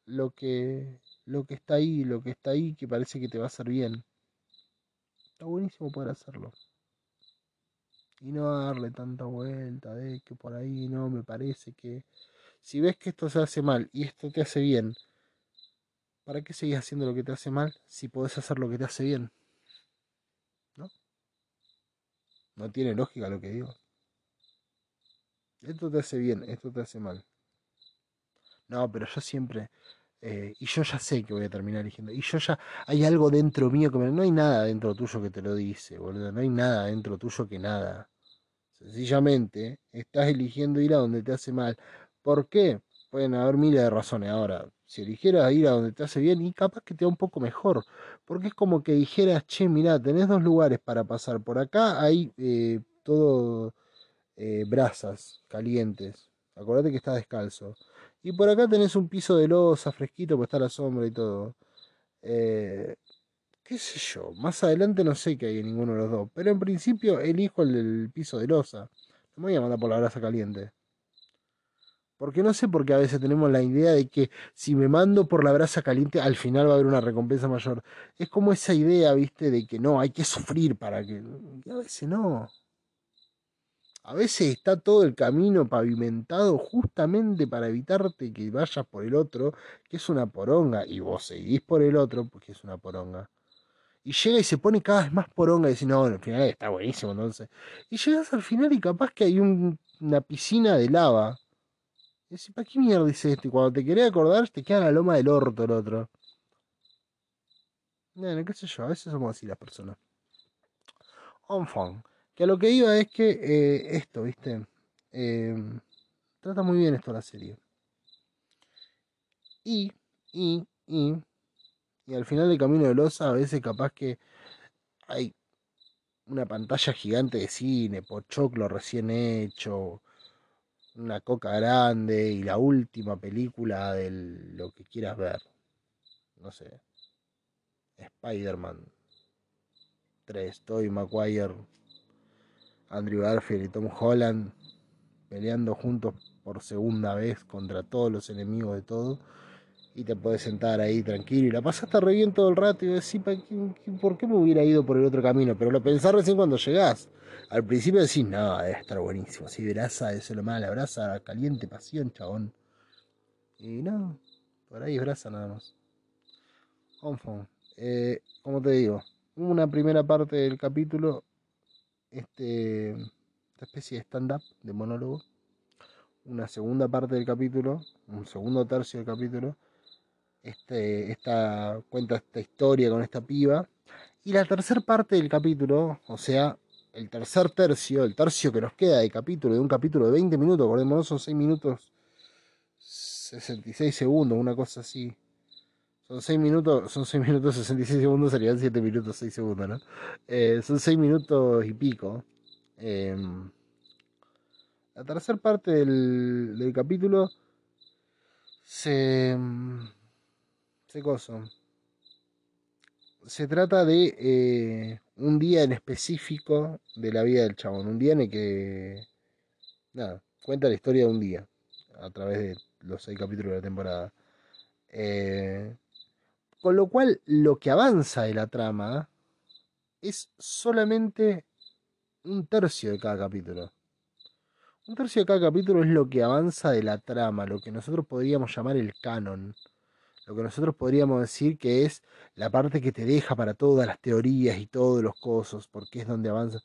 lo que lo que está ahí, lo que está ahí que parece que te va a hacer bien. Está buenísimo poder hacerlo y no darle tanta vuelta de que por ahí no me parece que si ves que esto se hace mal y esto te hace bien, ¿para qué seguís haciendo lo que te hace mal si podés hacer lo que te hace bien? ¿No? No tiene lógica lo que digo. Esto te hace bien, esto te hace mal. No, pero yo siempre, eh, y yo ya sé que voy a terminar eligiendo. Y yo ya, hay algo dentro mío que me... No hay nada dentro tuyo que te lo dice, boludo. No hay nada dentro tuyo que nada. Sencillamente, estás eligiendo ir a donde te hace mal. ¿Por qué? Pueden haber miles de razones. Ahora, si eligieras ir a donde te hace bien, y capaz que te da un poco mejor. Porque es como que dijeras, che, mirá, tenés dos lugares para pasar. Por acá hay eh, todo eh, brasas calientes. Acordate que está descalzo. Y por acá tenés un piso de losa fresquito, pues está la sombra y todo. Eh, qué sé yo, más adelante no sé qué hay en ninguno de los dos, pero en principio elijo el del piso de losa. No me voy a mandar por la brasa caliente. Porque no sé por qué a veces tenemos la idea de que si me mando por la brasa caliente al final va a haber una recompensa mayor. Es como esa idea, viste, de que no, hay que sufrir para que... Y a veces no. A veces está todo el camino pavimentado justamente para evitarte que vayas por el otro, que es una poronga, y vos seguís por el otro, porque es una poronga. Y llega y se pone cada vez más poronga y dice, no, al final está buenísimo, entonces. Y llegas al final y capaz que hay una piscina de lava. Y decís, ¿para qué mierda dice esto? Y cuando te querés acordar, te queda la loma del orto el otro. Bueno, qué sé yo, a veces somos así las personas. Enfant. Que a lo que iba es que eh, esto, ¿viste? Em, trata muy bien esto la serie. Y, y, y, y al final del camino de losa, a veces capaz que hay una pantalla gigante de cine, pochoclo recién hecho, una coca grande y la última película de lo que quieras ver. No sé. Spider-Man 3, Toy Maguire Andrew Garfield y Tom Holland peleando juntos por segunda vez contra todos los enemigos de todo. Y te puedes sentar ahí tranquilo y la pasaste re bien todo el rato y decís, ¿por qué me hubiera ido por el otro camino? Pero lo pensás recién cuando llegás. Al principio decís, no, debe estar buenísimo. Así brasa, eso es lo malo, brasa, caliente, pasión, chabón. Y no, por ahí es brasa nada más. Eh, como te digo, una primera parte del capítulo este, esta especie de stand-up, de monólogo, una segunda parte del capítulo, un segundo tercio del capítulo, este, esta, cuenta esta historia con esta piba, y la tercera parte del capítulo, o sea, el tercer tercio, el tercio que nos queda de capítulo, de un capítulo de 20 minutos, acordémonos, son 6 minutos 66 segundos, una cosa así, son 6 minutos, son 6 minutos 66 segundos, serían 7 minutos 6 segundos, ¿no? Eh, son 6 minutos y pico. Em, la tercera parte del, del capítulo se. Se coso. Se trata de eh, un día en específico de la vida del chabón, un día en el que, nada, cuenta la historia de un día a través de los seis capítulos de la temporada. Eh, con lo cual, lo que avanza de la trama es solamente un tercio de cada capítulo. Un tercio de cada capítulo es lo que avanza de la trama, lo que nosotros podríamos llamar el canon. Lo que nosotros podríamos decir que es la parte que te deja para todas las teorías y todos los cosos, porque es donde avanza.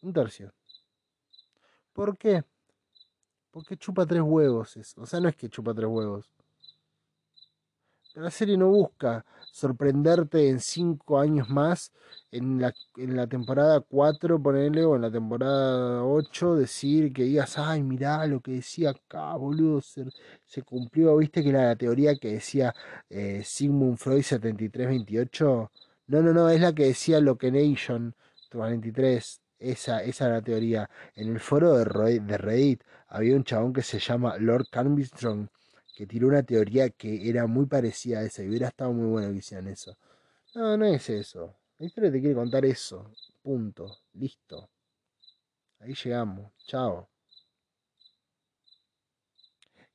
Un tercio. ¿Por qué? Porque chupa tres huevos eso. O sea, no es que chupa tres huevos. La serie no busca sorprenderte en cinco años más, en la, en la temporada 4, ponerle, o en la temporada 8, decir que digas, ay, mirá lo que decía acá, boludo, se, se cumplió, viste que era la teoría que decía eh, Sigmund Freud 7328. No, no, no, es la que decía Lokenation 43. Esa, esa era la teoría. En el foro de de Reddit había un chabón que se llama Lord Carmistron que tiró una teoría que era muy parecida a esa y hubiera estado muy bueno que hicieran eso. No, no es eso. La historia te quiere contar eso. Punto. Listo. Ahí llegamos. Chao.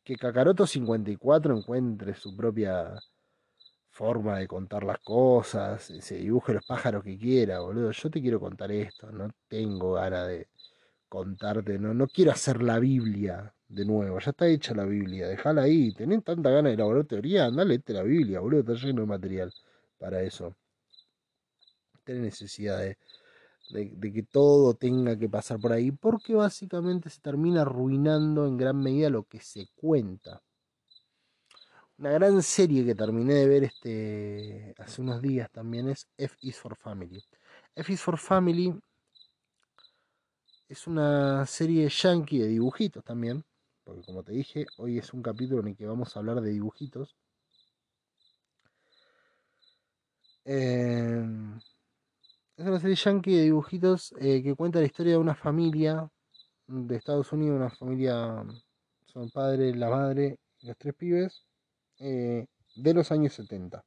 Que Kakaroto 54 encuentre su propia forma de contar las cosas, se dibuje los pájaros que quiera, boludo. Yo te quiero contar esto, no tengo ganas de contarte, no, no quiero hacer la Biblia de nuevo, ya está hecha la Biblia, dejala ahí, tenés tanta ganas de elaborar teoría, andale leete la Biblia, boludo, está lleno de material para eso. Tenés necesidad de, de, que todo tenga que pasar por ahí, porque básicamente se termina arruinando en gran medida lo que se cuenta. Una gran serie que terminé de ver este hace unos días también es F is for Family. F is for Family es una serie yankee de dibujitos también, porque como te dije, hoy es un capítulo en el que vamos a hablar de dibujitos. Em, es una serie yankee de dibujitos eh, que cuenta la historia de una familia de Estados Unidos, una familia, son padre, la madre y los tres pibes, eh, de los años 70.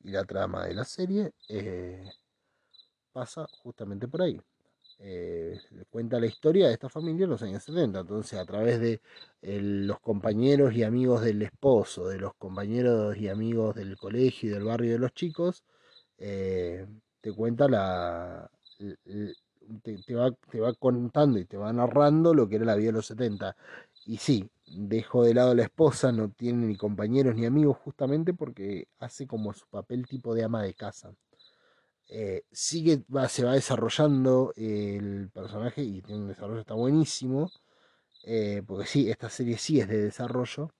Y la trama de la serie eh, pasa justamente por ahí eh, cuenta la historia de esta familia en los años 70. Entonces, a través de los compañeros y amigos del esposo, de los compañeros y amigos del colegio y del barrio de los chicos, eh, te cuenta la. Te, va, te va contando y te va narrando lo que era la vida de los 70. Y sí, dejo de lado a la esposa, no tiene ni compañeros ni amigos justamente porque hace como su papel tipo de ama de casa. Eh, sigue, va, se va desarrollando el personaje y tiene un desarrollo está buenísimo. Eh, porque sí, esta serie sí es de desarrollo.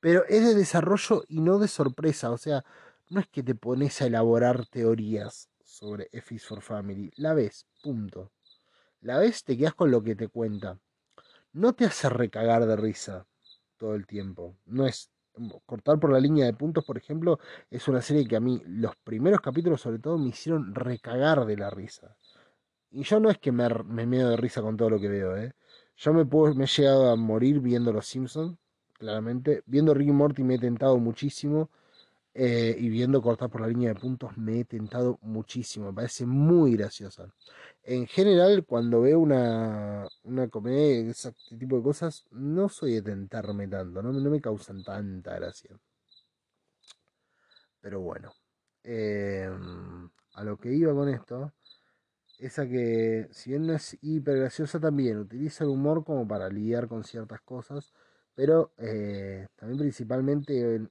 Pero es de desarrollo y no de sorpresa. O sea, no es que te pones a elaborar teorías sobre F is for Family. La ves, punto. La ves, te quedas con lo que te cuenta. No te hace recagar de risa todo el tiempo. No es Cortar por la línea de puntos, por ejemplo, es una serie que a mí los primeros capítulos sobre todo me hicieron recagar de la risa. Y yo no es que me, me meo de risa con todo lo que veo, ¿eh? Yo me, puedo, me he llegado a morir viendo Los Simpsons, claramente. Viendo Rick y Morty me he tentado muchísimo. Eh, y viendo cortar por la línea de puntos me he tentado muchísimo. Me parece muy graciosa. En general, cuando veo una, una comedia, ese tipo de cosas, no soy de tentarme tanto, no, me causan tanta gracia. Pero bueno, em, a lo que iba con esto, esa que, si bien no es hiper graciosa, también utiliza el humor como para lidiar con ciertas cosas, pero eh, también principalmente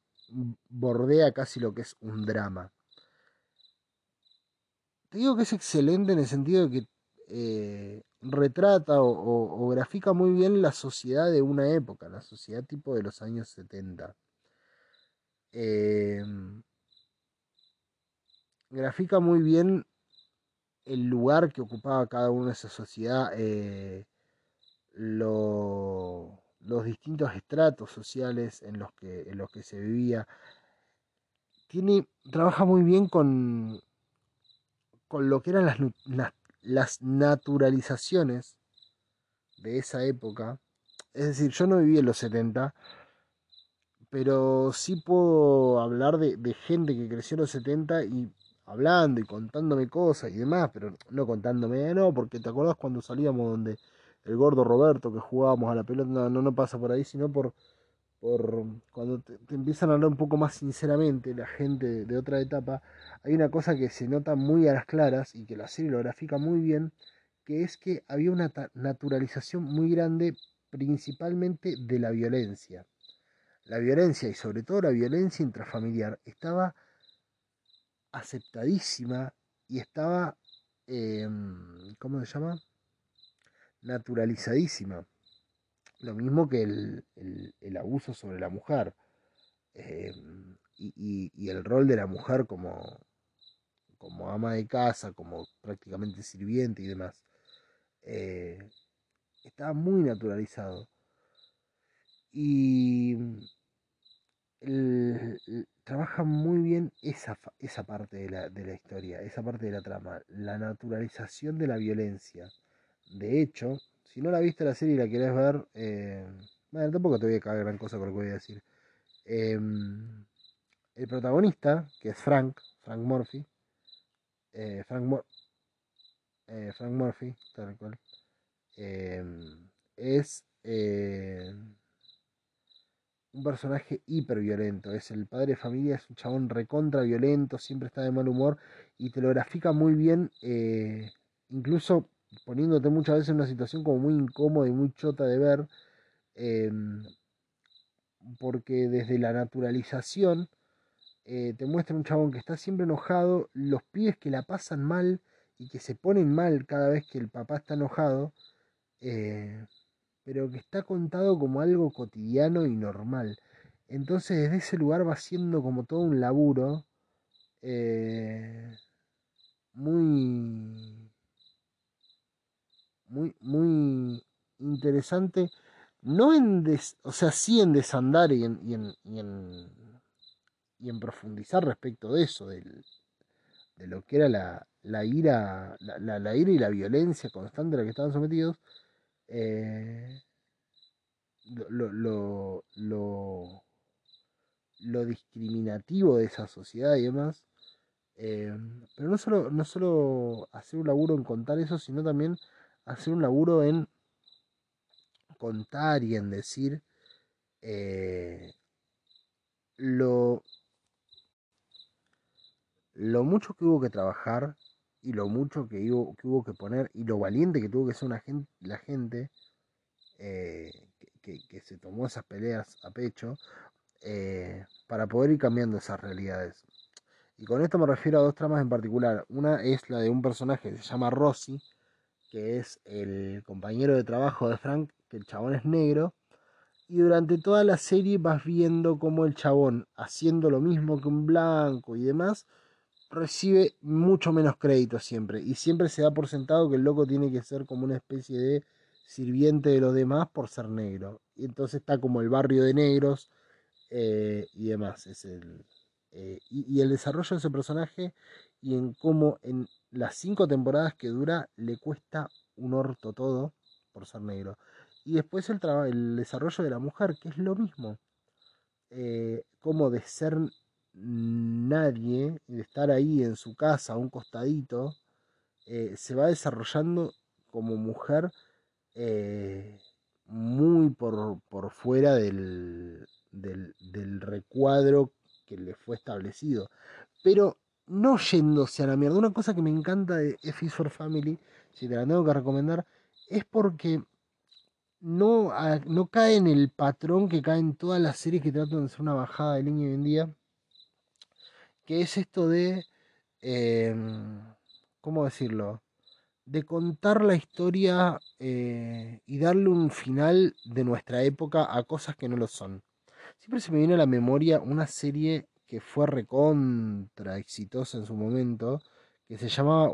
bordea casi lo que es un drama. Te digo que es excelente en el sentido de que eh, retrata o, grafica muy bien la sociedad de una época, la sociedad tipo de los años 70. Em, grafica muy bien el lugar que ocupaba cada uno de esa sociedad, eh, los distintos estratos sociales en los que, en los que se vivía. Tiene, trabaja muy bien con, con lo que eran las, las, naturalizaciones de esa época. Es decir, yo no viví en los 70, pero sí puedo hablar de, gente que creció en los 70 y hablando y contándome cosas y demás, pero no contándome, no, porque te acordás cuando salíamos donde el gordo Roberto que jugábamos a la pelota, no, no, pasa por ahí, sino por, por cuando te, empiezan a hablar un poco más sinceramente la gente de, otra etapa, hay una cosa que se nota muy a las claras y que la serie lo grafica muy bien, que es que había una naturalización muy grande principalmente de la violencia. La violencia y sobre todo la violencia intrafamiliar estaba aceptadísima y estaba, em, ¿cómo se llama? Naturalizadísima. Lo mismo que el, abuso sobre la mujer em, y, el rol de la mujer como, como ama de casa, como prácticamente sirviente y demás. Eh, estaba muy naturalizado. Y trabaja muy bien esa, esa parte de la, de la historia, esa parte de la trama, la naturalización de la violencia. De hecho, si no la viste la serie y la querés ver, eh, bueno, tampoco te voy a cagar gran cosa con lo que voy a decir. Em, el protagonista, que es Frank, Frank Murphy, eh, Frank, eh, Frank Murphy, tal cual, em, es un personaje hiper violento. Es el padre de familia, es un chabón recontra violento, siempre está de mal humor y te lo grafica muy bien, incluso poniéndote muchas veces en una situación como muy incómoda y muy chota de ver, em, porque desde la naturalización eh, te muestra un chabón que está siempre enojado, los pibes que la pasan mal y que se ponen mal cada vez que el papá está enojado. Eh, pero que está contado como algo cotidiano y normal. Entonces desde ese lugar va siendo como todo un laburo eh, muy, muy, muy interesante. No en, o sea, sí en desandar y en, y en, y en, y en profundizar respecto de eso, de lo que era la, la ira, la, la, ira y la violencia constante a la que estaban sometidos, eh, lo, lo, lo, lo, discriminativo de esa sociedad y demás. Eh, pero no solo, no solo hacer un laburo en contar eso, sino también hacer un laburo en contar y en decir eh, lo, lo mucho que hubo que trabajar y lo mucho que hubo que, que poner y lo valiente que tuvo que ser una gente, la gente eh, que, se tomó esas peleas a pecho eh, para poder ir cambiando esas realidades. Y con esto me refiero a dos tramas en particular. Una es la de un personaje que se llama Rossi, que es el compañero de trabajo de Frank, que el chabón es negro. Y durante toda la serie vas viendo cómo el chabón, haciendo lo mismo que un blanco y demás, recibe mucho menos crédito siempre. Y siempre se da por sentado que el loco tiene que ser como una especie de sirviente de los demás por ser negro. Y entonces está como el barrio de negros eh, y demás. Es el, eh, y, el desarrollo de ese personaje y en cómo en las cinco temporadas que dura le cuesta un orto todo por ser negro. Y después el, el desarrollo de la mujer, que es lo mismo. Eh, como de ser nadie, de estar ahí en su casa, a un costadito, eh, se va desarrollando como mujer eh, muy por, por fuera del, del, del, recuadro que le fue establecido. Pero no yéndose a la mierda. Una cosa que me encanta de F for Family, si te la tengo que recomendar, es porque no, no cae en el patrón que cae en todas las series que tratan de ser una bajada de línea hoy en día. Que es esto de. Em, ¿Cómo decirlo? de contar la historia eh, y darle un final de nuestra época a cosas que no lo son. Siempre se me viene a la memoria una serie que fue recontra exitosa en su momento, que se llamaba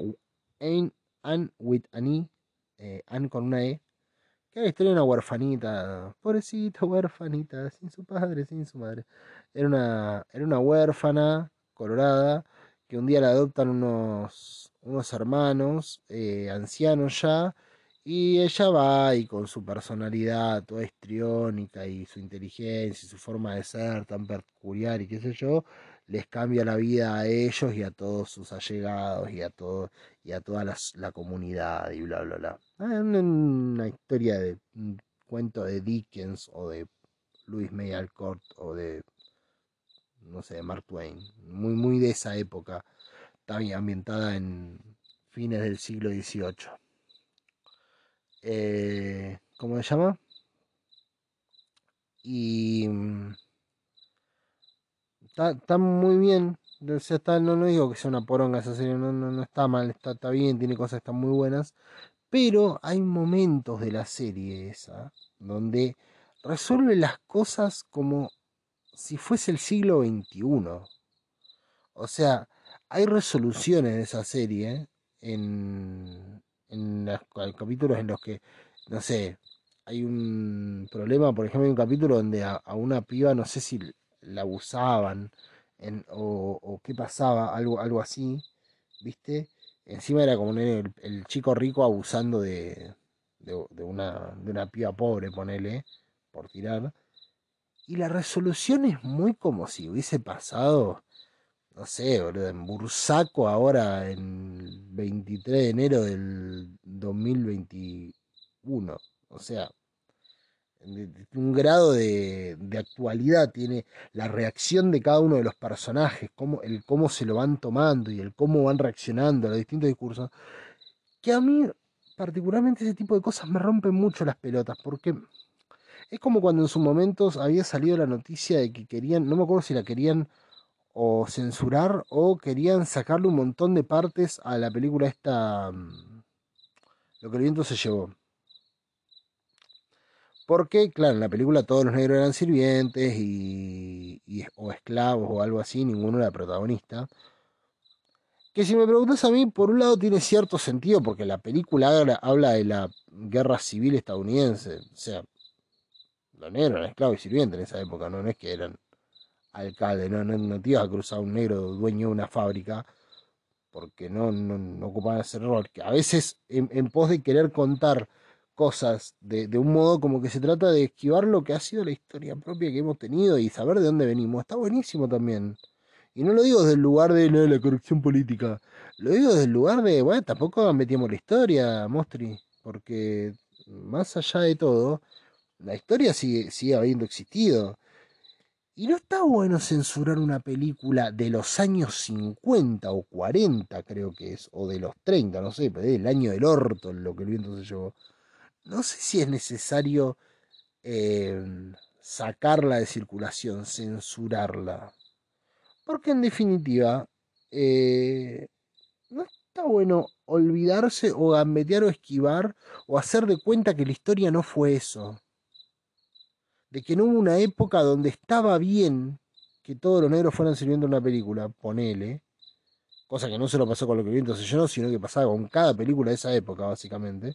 Anne with an E, eh, con una E, que era la historia de una huerfanita, pobrecita huerfanita, sin su padre, sin su madre. Era una, era una huérfana colorada que un día la adoptan unos, unos hermanos eh, ancianos ya Y ella va y con su personalidad toda histriónica y su inteligencia y su forma de ser tan peculiar y qué sé yo, les cambia la vida a ellos y a todos sus allegados y a todo y a toda la, comunidad y bla bla bla. Ah, una, historia de un cuento de Dickens o de Louis May Alcott o de no sé, de Mark Twain, muy muy de esa época, también ambientada en fines del siglo XVIII. Eh, ¿Cómo se llama? Y mm, está, muy bien. está, no, no digo que sea una poronga esa serie, no, no, está mal, está, está bien, tiene cosas que están muy buenas. Pero hay momentos de la serie esa donde resuelve las cosas como si fuese el siglo XXI. O sea, hay resoluciones de esa serie en, en los capítulos en los que, no sé, hay un problema, por ejemplo, hay un capítulo donde a, una piba, no sé si la abusaban en, o, qué pasaba, algo, algo así, ¿viste? Encima era como el, chico rico abusando de, de, una, de una piba pobre, ponele, por tirar. Y la resolución es muy como si hubiese pasado no sé, boludo, en Bursaco ahora en 23 de enero del 2021. O sea, un grado de, actualidad tiene la reacción de cada uno de los personajes, cómo, el cómo se lo van tomando y el cómo van reaccionando a los distintos discursos, que a mí particularmente ese tipo de cosas me rompen mucho las pelotas, porque es como cuando en sus momentos había salido la noticia de que querían, no me acuerdo si la querían o censurar o querían sacarle un montón de partes a la película esta mm, lo que el viento se llevó. Porque claro en la película todos los negros eran sirvientes y, o esclavos o algo así ninguno era protagonista. Que si me preguntas a mí por un lado tiene cierto sentido porque la película habla, de la guerra civil estadounidense o sea los negros eran esclavos y sirvientes en esa época no es que eran alcalde, no, no, no te ibas a cruzar un negro dueño de una fábrica, porque no, no, no ocupaban ese rol. Que a veces, en, pos de querer contar cosas de, un modo como que se trata de esquivar lo que ha sido la historia propia que hemos tenido y saber de dónde venimos, está buenísimo también. Y no lo digo desde el lugar de, la corrupción política, lo digo desde el lugar de, bueno, tampoco metíamos la historia, Mostri, porque más allá de todo, la historia sigue, sigue habiendo existido. Y no está bueno censurar una película de los años 50 o 40, creo que es, o de los 30, no sé, pero del año del orto, lo que el viento se llevó. No sé si es necesario em, sacarla de circulación, censurarla. Porque en definitiva, eh, no está bueno olvidarse o gambetear o esquivar o hacer de cuenta que la historia no fue eso de que no hubo una época donde estaba bien que todos los negros fueran sirviendo una película, ponele, cosa que no se lo pasó con lo que viento se llenó, sino que pasaba con cada película de esa época, básicamente.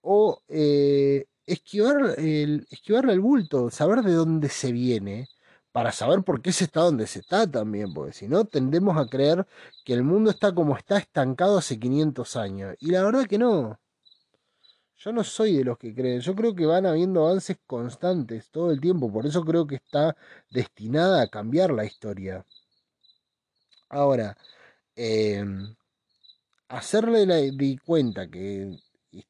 O eh, esquivar el, esquivarle el bulto, saber de dónde se viene, para saber por qué se está donde se está también, porque si no tendemos a creer que el mundo está como está estancado hace 500 años. Y la verdad que no. Yo no soy de los que creen, yo creo que van habiendo avances constantes todo el tiempo, por eso creo que está destinada a cambiar la historia. Ahora, em, hacerle la, de cuenta que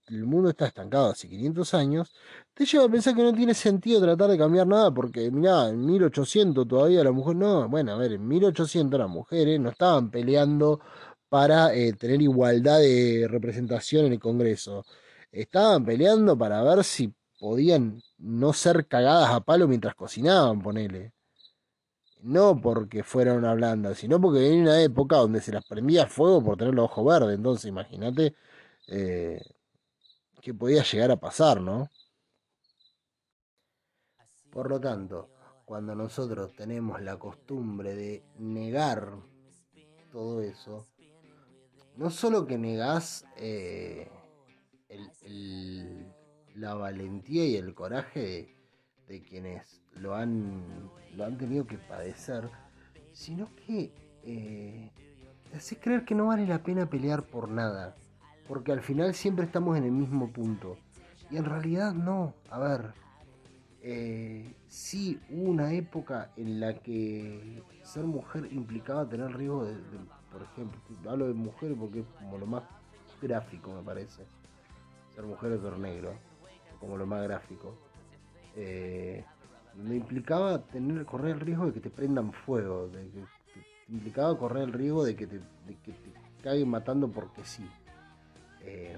el mundo está estancado hace 500 años, te lleva a pensar que no tiene sentido tratar de cambiar nada, porque mirá, en 1800 todavía la mujer, no, bueno, a ver, en 1800 las mujeres no estaban peleando para eh, tener igualdad de representación en el Congreso estaban peleando para ver si podían no ser cagadas a palo mientras cocinaban, ponele. No porque fueran una blanda, sino porque venía una época donde se las prendía fuego por tener los ojos verdes. Entonces, imagínate eh, que podía llegar a pasar, ¿no? Por lo tanto, cuando nosotros tenemos la costumbre de negar todo eso, no solo que negás eh, la valentía y el coraje de, quienes lo han, lo han tenido que padecer, sino que eh, te hace creer que no vale la pena pelear por nada. porque al final siempre estamos en el mismo punto. Y en realidad no, a ver, eh, sí hubo una época en la que ser mujer implicaba tener riesgo de, por ejemplo, hablo de mujer porque es como lo más gráfico me parece, ser mujer o como lo más gráfico. Eh, me implicaba tener correr el riesgo de que te prendan fuego, de que, implicaba correr el riesgo de que te, de que caguen matando porque sí. Eh,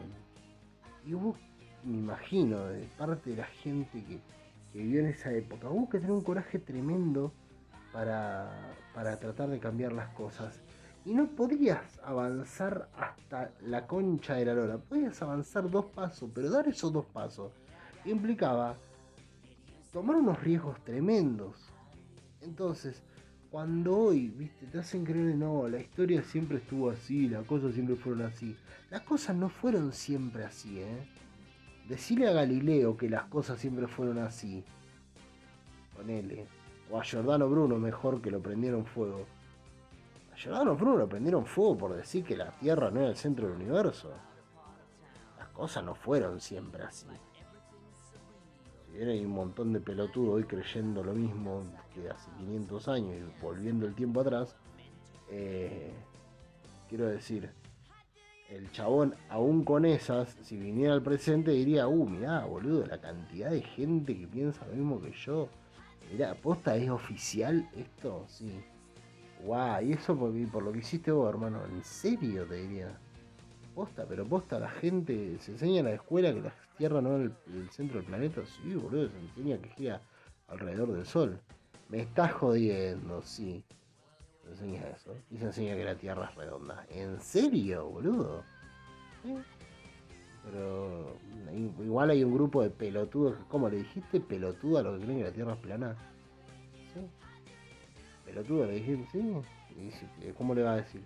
y hubo, me imagino, de parte de la gente que, vivió en esa época, hubo que tener un coraje tremendo para, para tratar de cambiar las cosas. Y no podías avanzar hasta la concha de la lora. Podías avanzar dos pasos, pero dar esos dos pasos implicaba tomar unos riesgos tremendos. Entonces, cuando hoy, viste, te hacen creer, no, la historia siempre estuvo así, las cosas siempre fueron así. Las cosas no fueron siempre así, ¿eh? Decirle a Galileo que las cosas siempre fueron así. Ponele. O a Giordano Bruno mejor que lo prendieron fuego. Giordano Bruno prendieron fuego por decir que la Tierra no era el centro del universo. Las cosas no fueron siempre así hay un montón de pelotudos hoy creyendo lo mismo que hace 500 años y volviendo el tiempo atrás, eh, quiero decir, el chabón, aún con esas, si viniera al presente, diría, uh, mirá, boludo, la cantidad de gente que piensa lo mismo que yo. Mirá, ¿posta es oficial esto? Sí. Guau, y eso por, lo que hiciste vos, hermano, ¿en serio te diría? Posta, pero posta, la gente se enseña en la escuela que la Tierra no es el, centro del planeta. Sí, boludo, se enseña que gira alrededor del Sol. Me estás jodiendo, sí. Se enseña eso. Y se enseña que la Tierra es redonda. ¿En serio, boludo? Pero igual hay un grupo de pelotudos. ¿Cómo le dijiste pelotudo a los que creen que la Tierra es plana? Pelotudo le dijiste, sí. ¿Cómo le va a decir?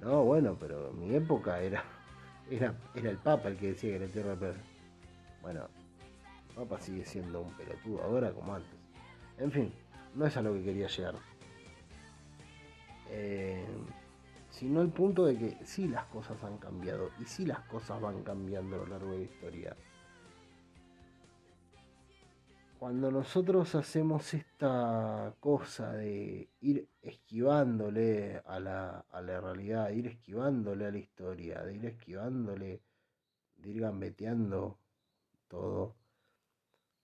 No, bueno, pero en mi época era, era, era el Papa el que decía que la Tierra era Bueno, el Papa sigue siendo un pelotudo ahora como antes. En fin, no es a lo que quería llegar. Eh, sino el punto de que sí las cosas han cambiado y sí las cosas van cambiando a lo largo de la historia cuando nosotros hacemos esta cosa de ir esquivándole a la, a la realidad, de ir esquivándole a la historia, de ir esquivándole, de ir gambeteando todo,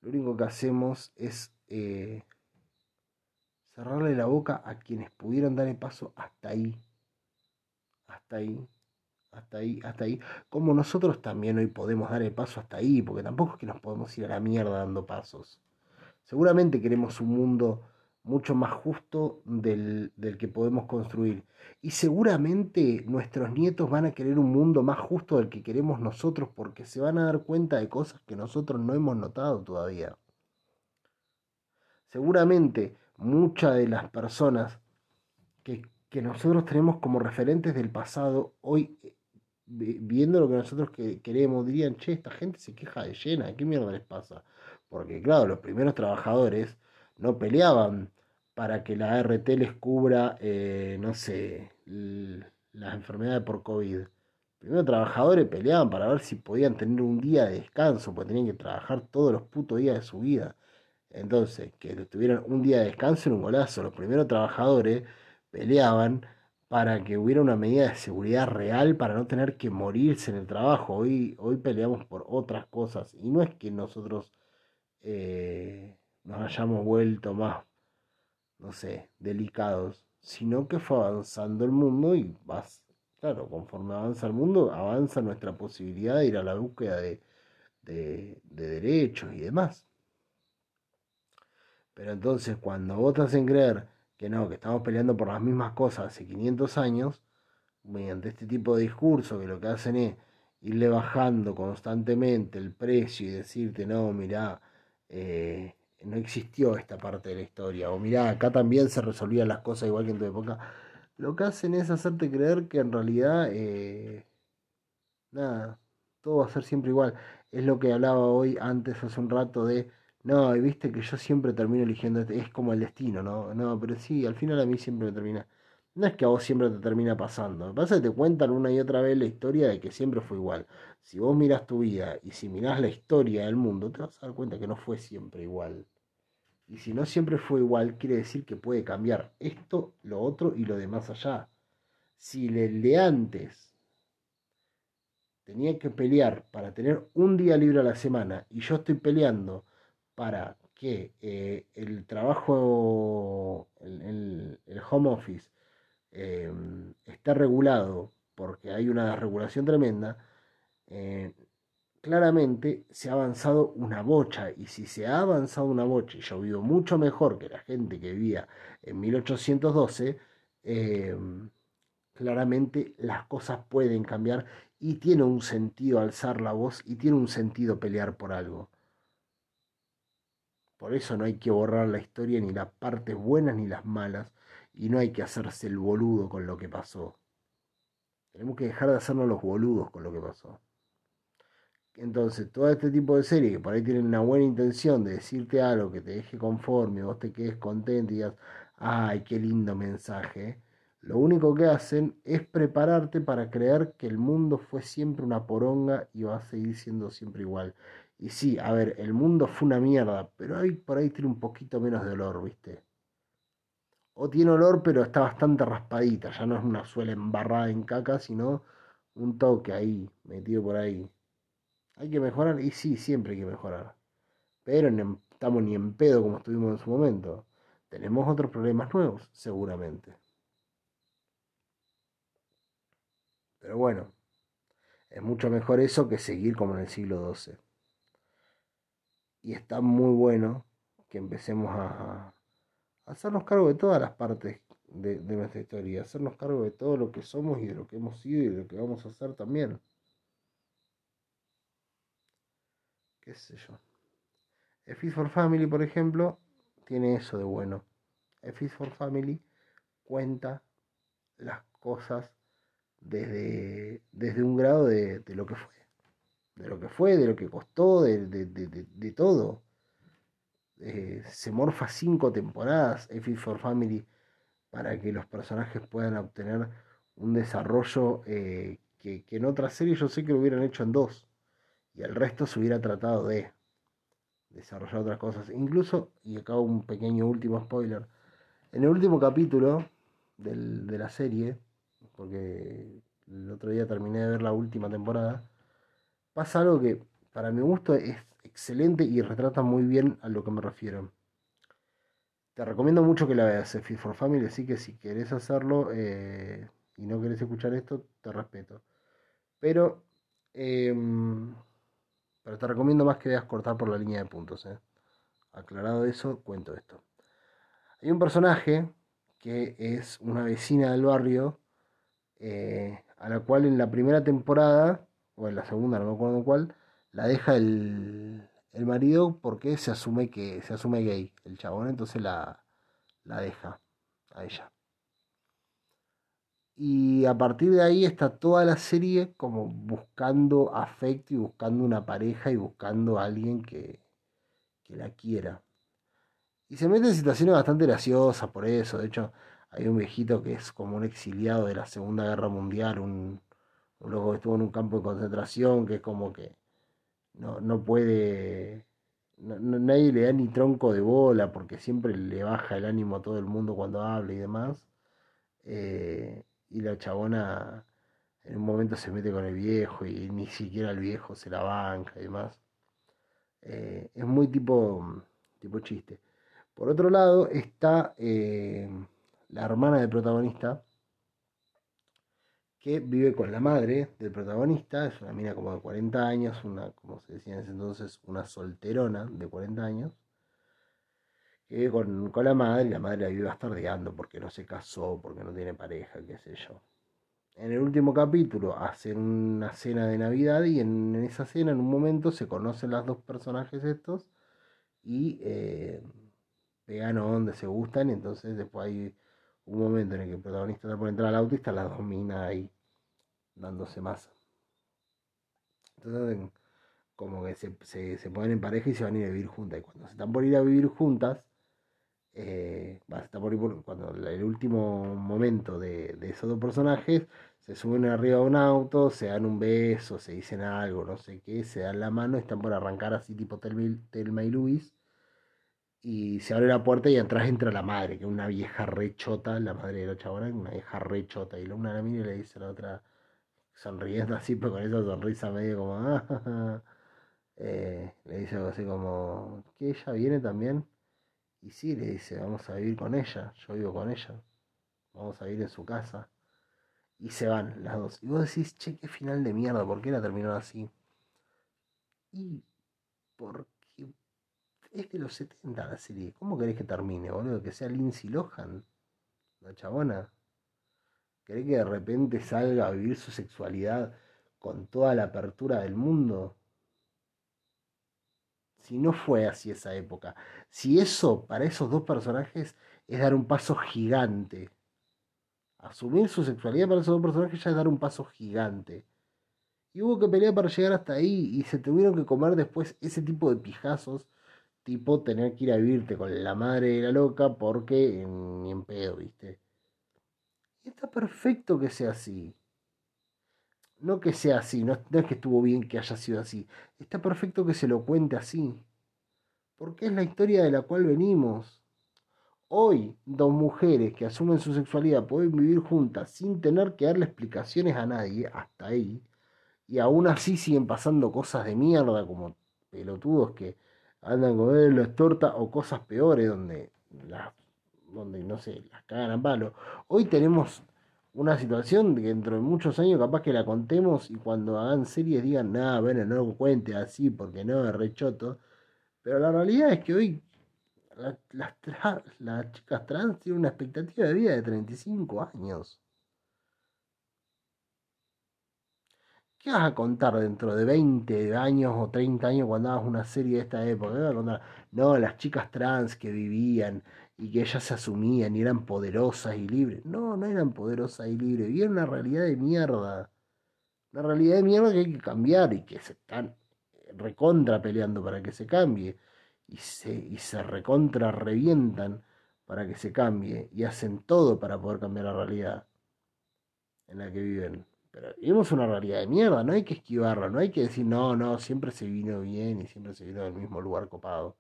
lo único que hacemos es eh, cerrarle la boca a quienes pudieron dar el paso hasta ahí, hasta ahí, hasta ahí, hasta ahí, como nosotros también hoy podemos dar el paso hasta ahí, porque tampoco es que nos podemos ir a la mierda dando pasos. Seguramente queremos un mundo mucho más justo del, que podemos construir. Y seguramente nuestros nietos van a querer un mundo más justo del que queremos nosotros porque se van a dar cuenta de cosas que nosotros no hemos notado todavía. Seguramente muchas de las personas que, que nosotros tenemos como referentes del pasado, hoy eh, viendo lo que nosotros queremos, dirían, che, esta gente se queja de llena, ¿qué mierda les pasa? Porque claro, los primeros trabajadores no peleaban para que la ART les cubra, eh, no sé, las enfermedades por COVID. Los primeros trabajadores peleaban para ver si podían tener un día de descanso, porque tenían que trabajar todos los putos días de su vida. Entonces, que tuvieran un día de descanso en un golazo. Los primeros trabajadores peleaban para que hubiera una medida de seguridad real para no tener que morirse en el trabajo. Hoy, hoy peleamos por otras cosas. Y no es que nosotros eh, nos hayamos vuelto más, no sé, delicados, sino que fue avanzando el mundo y vas, claro, conforme avanza el mundo, avanza nuestra posibilidad de ir a la búsqueda de, de, derechos y demás. Pero entonces cuando vos te hacen creer que no, que estamos peleando por las mismas cosas hace 500 años, mediante este tipo de discurso que lo que hacen es irle bajando constantemente el precio y decirte, no, mirá, eh, no existió esta parte de la historia. O mirá, acá también se resolvían las cosas igual que en tu época. Lo que hacen es hacerte creer que en realidad, eh, nada, todo va a ser siempre igual. Es lo que hablaba hoy antes, hace un rato, de, no, viste que yo siempre termino eligiendo, este, es como el destino, ¿no? No, pero sí, al final a mí siempre me termina. No es que a vos siempre te termina pasando. Lo que pasa es que te cuentan una y otra vez la historia de que siempre fue igual. Si vos mirás tu vida y si mirás la historia del mundo, te vas a dar cuenta que no fue siempre igual. Y si no siempre fue igual, quiere decir que puede cambiar esto, lo otro y lo demás allá. Si el de antes tenía que pelear para tener un día libre a la semana y yo estoy peleando para que eh, el trabajo, el, home office, eh, esté regulado porque hay una regulación tremenda, eh, claramente se ha avanzado una bocha. Y si se ha avanzado una bocha y yo vivo mucho mejor que la gente que vivía en 1812, claramente las cosas pueden cambiar y tiene un sentido alzar la voz y tiene un sentido pelear por algo. Por eso no hay que borrar la historia ni las partes buenas ni las malas y no hay que hacerse el boludo con lo que pasó. Tenemos que dejar de hacernos los boludos con lo que pasó. Entonces, todo este tipo de series que por ahí tienen una buena intención de decirte algo que te deje conforme, vos te quedes contento y digas, ay, qué lindo mensaje lo único que hacen es prepararte para creer que el mundo fue siempre una poronga y va a seguir siendo siempre igual. Y sí, a ver, el mundo fue una mierda, pero ahí por ahí tiene un poquito menos de olor, ¿viste? O tiene olor, pero está bastante raspadita, ya no es una suela embarrada en caca, sino un toque ahí, metido por ahí. Hay que mejorar, y sí, siempre hay que mejorar. Pero no estamos ni en pedo como estuvimos en su momento. Tenemos otros problemas nuevos, seguramente. Pero bueno, es mucho mejor eso que seguir como en el siglo XII. Y está muy bueno que empecemos a, hacernos cargo de todas las partes de, nuestra historia, hacernos cargo de todo lo que somos y de lo que hemos sido y de lo que vamos a hacer también. ¿Qué sé yo? F for Family, por ejemplo, tiene eso de bueno. F for Family cuenta las cosas desde, desde un grado de, lo que fue. De lo que fue, de lo que costó, de, todo. Eh, se morfa cinco temporadas F for Family para que los personajes puedan obtener un desarrollo eh, que, que, en otras series yo sé que lo hubieran hecho en dos. Y el resto se hubiera tratado de desarrollar otras cosas. Incluso, y acá un pequeño último spoiler, en el último capítulo del, de la serie, porque el otro día terminé de ver la última temporada, pasa algo que para mi gusto es excelente y retrata muy bien a lo que me refiero. Te recomiendo mucho que la veas, Fit for Family, así que si querés hacerlo eh, y no querés escuchar esto, te respeto. Pero, em, pero te recomiendo más que veas cortar por la línea de puntos. Eh. Aclarado eso, cuento esto. Hay un personaje que es una vecina del barrio eh, a la cual en la primera temporada, o en la segunda, no me acuerdo cuál, la deja el, el marido porque se asume que se asume gay el chabón, entonces la, la deja a ella. Y a partir de ahí está toda la serie como buscando afecto y buscando una pareja y buscando a alguien que, que la quiera. Y se mete en situaciones bastante graciosas por eso. De hecho, hay un viejito que es como un exiliado de la Segunda Guerra Mundial, un, un loco que estuvo en un campo de concentración, que es como que no, no puede, nadie le da ni tronco de bola porque siempre le baja el ánimo a todo el mundo cuando habla y demás. Eh, y la chabona en un momento se mete con el viejo y ni siquiera el viejo se la banca y demás. Eh, es muy tipo, tipo chiste. Por otro lado está... Eh, la hermana del protagonista, que vive con la madre del protagonista, es una mina como de 40 años, una, como se decía en ese entonces, una solterona de 40 años, que vive con, la madre, y la madre la vive bastardeando porque no se casó, porque no tiene pareja, qué sé yo. En el último capítulo hacen una cena de Navidad y en, esa cena en un momento se conocen las dos personajes estos y eh, pegan onda, se gustan, y entonces después hay un momento en el que el protagonista está por entrar al auto y está la dos ahí dándose masa. Entonces, como que se, se, ponen en pareja y se van a ir a vivir juntas. Y cuando se están por ir a vivir juntas, eh, cuando el último momento de, esos dos personajes se suben arriba de un auto, se dan un beso, se dicen algo, no sé qué, se dan la mano, están por arrancar así tipo Telma y Luis, y se abre la puerta y atrás entra la madre, que es una vieja rechota, la madre de la chabona, una vieja rechota, y la una la mira y le dice a la otra, sonriendo así, pero con esa sonrisa medio como, ah, eh, le dice algo así como, ¿que ella viene también? Y sí, le dice, vamos a vivir con ella, yo vivo con ella, vamos a vivir en su casa. Y se van las dos. Y vos decís, che, qué final de mierda, ¿por qué la terminó así? Y porque es de los 70 la serie. ¿Cómo querés que termine, boludo? Que sea Lindsay Lohan, la chabona. ¿Querés que de repente salga a vivir su sexualidad con toda la apertura del mundo? Si no fue así esa época. Si eso para esos dos personajes es dar un paso gigante. Asumir su sexualidad para esos dos personajes ya es dar un paso gigante. Y hubo que pelear para llegar hasta ahí y se tuvieron que comer después ese tipo de pijazos, tipo tener que ir a vivirte con la madre de la loca porque ni en pedo, ¿viste? Está perfecto que sea así. No que sea así, no, es que estuvo bien que haya sido así. Está perfecto que se lo cuente así. Porque es la historia de la cual venimos. Hoy, dos mujeres que asumen su sexualidad pueden vivir juntas sin tener que darle explicaciones a nadie, hasta ahí. Y aún así siguen pasando cosas de mierda, como pelotudos que andan con las tortas o cosas peores donde las donde no sé, las cagan a palo. Hoy tenemos una situación que dentro de muchos años capaz que la contemos y cuando hagan series digan, nada, bueno, no lo cuente así porque no es rechoto. Pero la realidad es que hoy las, chicas trans tienen una expectativa de vida de 35 años. ¿Qué vas a contar dentro de 20 años o 30 años cuando hagas una serie de esta época? ¿Qué vas a contar? No, las chicas trans que vivían y que ellas se asumían y eran poderosas y libres. No, no eran poderosas y libres, vivían una realidad de mierda. Una realidad de mierda que hay que cambiar y que se están recontra peleando para que se cambie. Y se, y se recontra revientan para que se cambie. Y hacen todo para poder cambiar la realidad en la que viven. Pero vivimos una realidad de mierda, no hay que esquivarla, no hay que decir, no, no, siempre se vino bien y siempre se vino del mismo lugar copado.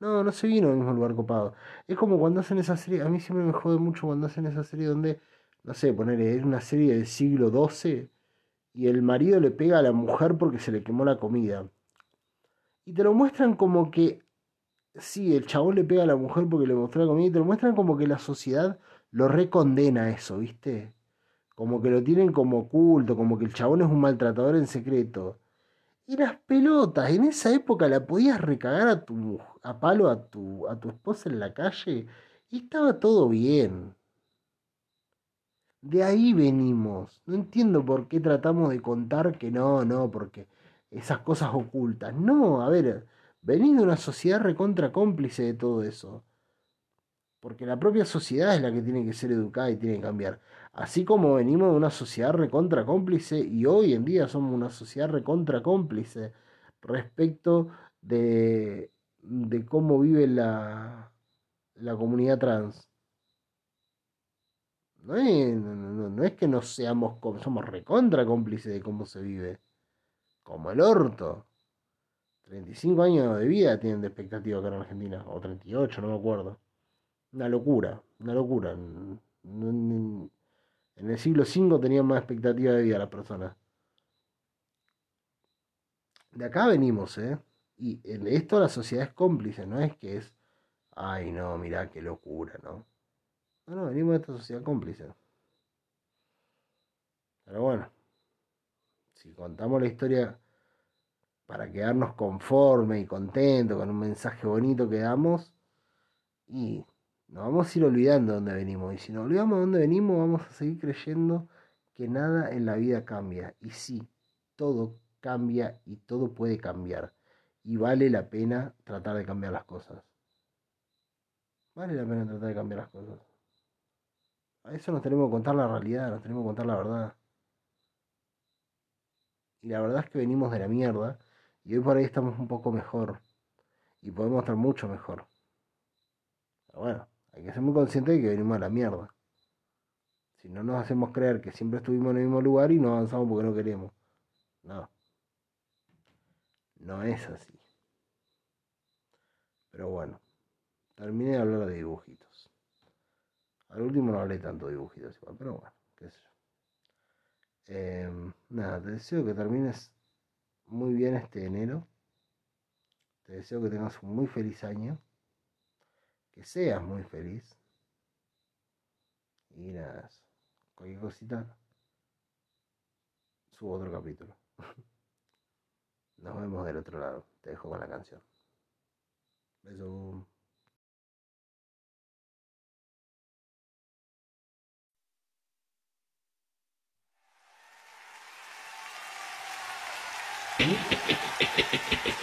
No, no se vino del mismo lugar copado. Es como cuando hacen esa serie, a mí siempre me jode mucho cuando hacen esa serie donde, no sé, poner, es una serie del siglo XII y el marido le pega a la mujer porque se le quemó la comida. Y te lo muestran como que, sí, el chabón le pega a la mujer porque le mostró la comida y te lo muestran como que la sociedad lo recondena eso, ¿viste? Como que lo tienen como oculto, como que el chabón es un maltratador en secreto. Y las pelotas, en esa época la podías recagar a tu a palo a tu, a tu esposa en la calle y estaba todo bien. De ahí venimos. No entiendo por qué tratamos de contar que no, no, porque esas cosas ocultas. No, a ver, venís de una sociedad recontra cómplice de todo eso. Porque la propia sociedad es la que tiene que ser educada y tiene que cambiar. Así como venimos de una sociedad recontra cómplice y hoy en día somos una sociedad recontra cómplice respecto de, de cómo vive la, la comunidad trans. No es, no, es, que no seamos, somos recontra cómplices de cómo se vive. Como el orto. 35 años de vida tienen de expectativa acá en Argentina. O 38, no me acuerdo. Una locura, una locura. En el siglo V tenían más expectativa de vida las personas. De acá venimos, ¿eh? Y en esto la sociedad es cómplice, no es que es, ay no, mirá qué locura, ¿no? No, no, venimos de esta sociedad cómplice. Pero bueno, si contamos la historia para quedarnos conformes y contentos con un mensaje bonito que damos, y nos vamos a ir olvidando de dónde venimos. Y si nos olvidamos de dónde venimos, vamos a seguir creyendo que nada en la vida cambia. Y sí, todo cambia y todo puede cambiar. Y vale la pena tratar de cambiar las cosas. Vale la pena tratar de cambiar las cosas. A eso nos tenemos que contar la realidad, nos tenemos que contar la verdad. Y la verdad es que venimos de la mierda y hoy por ahí estamos un poco mejor. Y podemos estar mucho mejor. Pero bueno, hay que ser muy consciente de que venimos a la mierda. Si no nos hacemos creer que siempre estuvimos en el mismo lugar y no avanzamos porque no queremos. No. No es así. Pero bueno, terminé de hablar de dibujitos. Al último no hablé tanto de dibujitos igual, pero bueno, qué sé yo. Em, nada, te deseo que termines muy bien este enero. Te deseo que tengas un muy feliz año. Que seas muy feliz. Y nada, cualquier cosita, subo otro capítulo. Nos vemos del otro lado. Te dejo con la canción. Beso.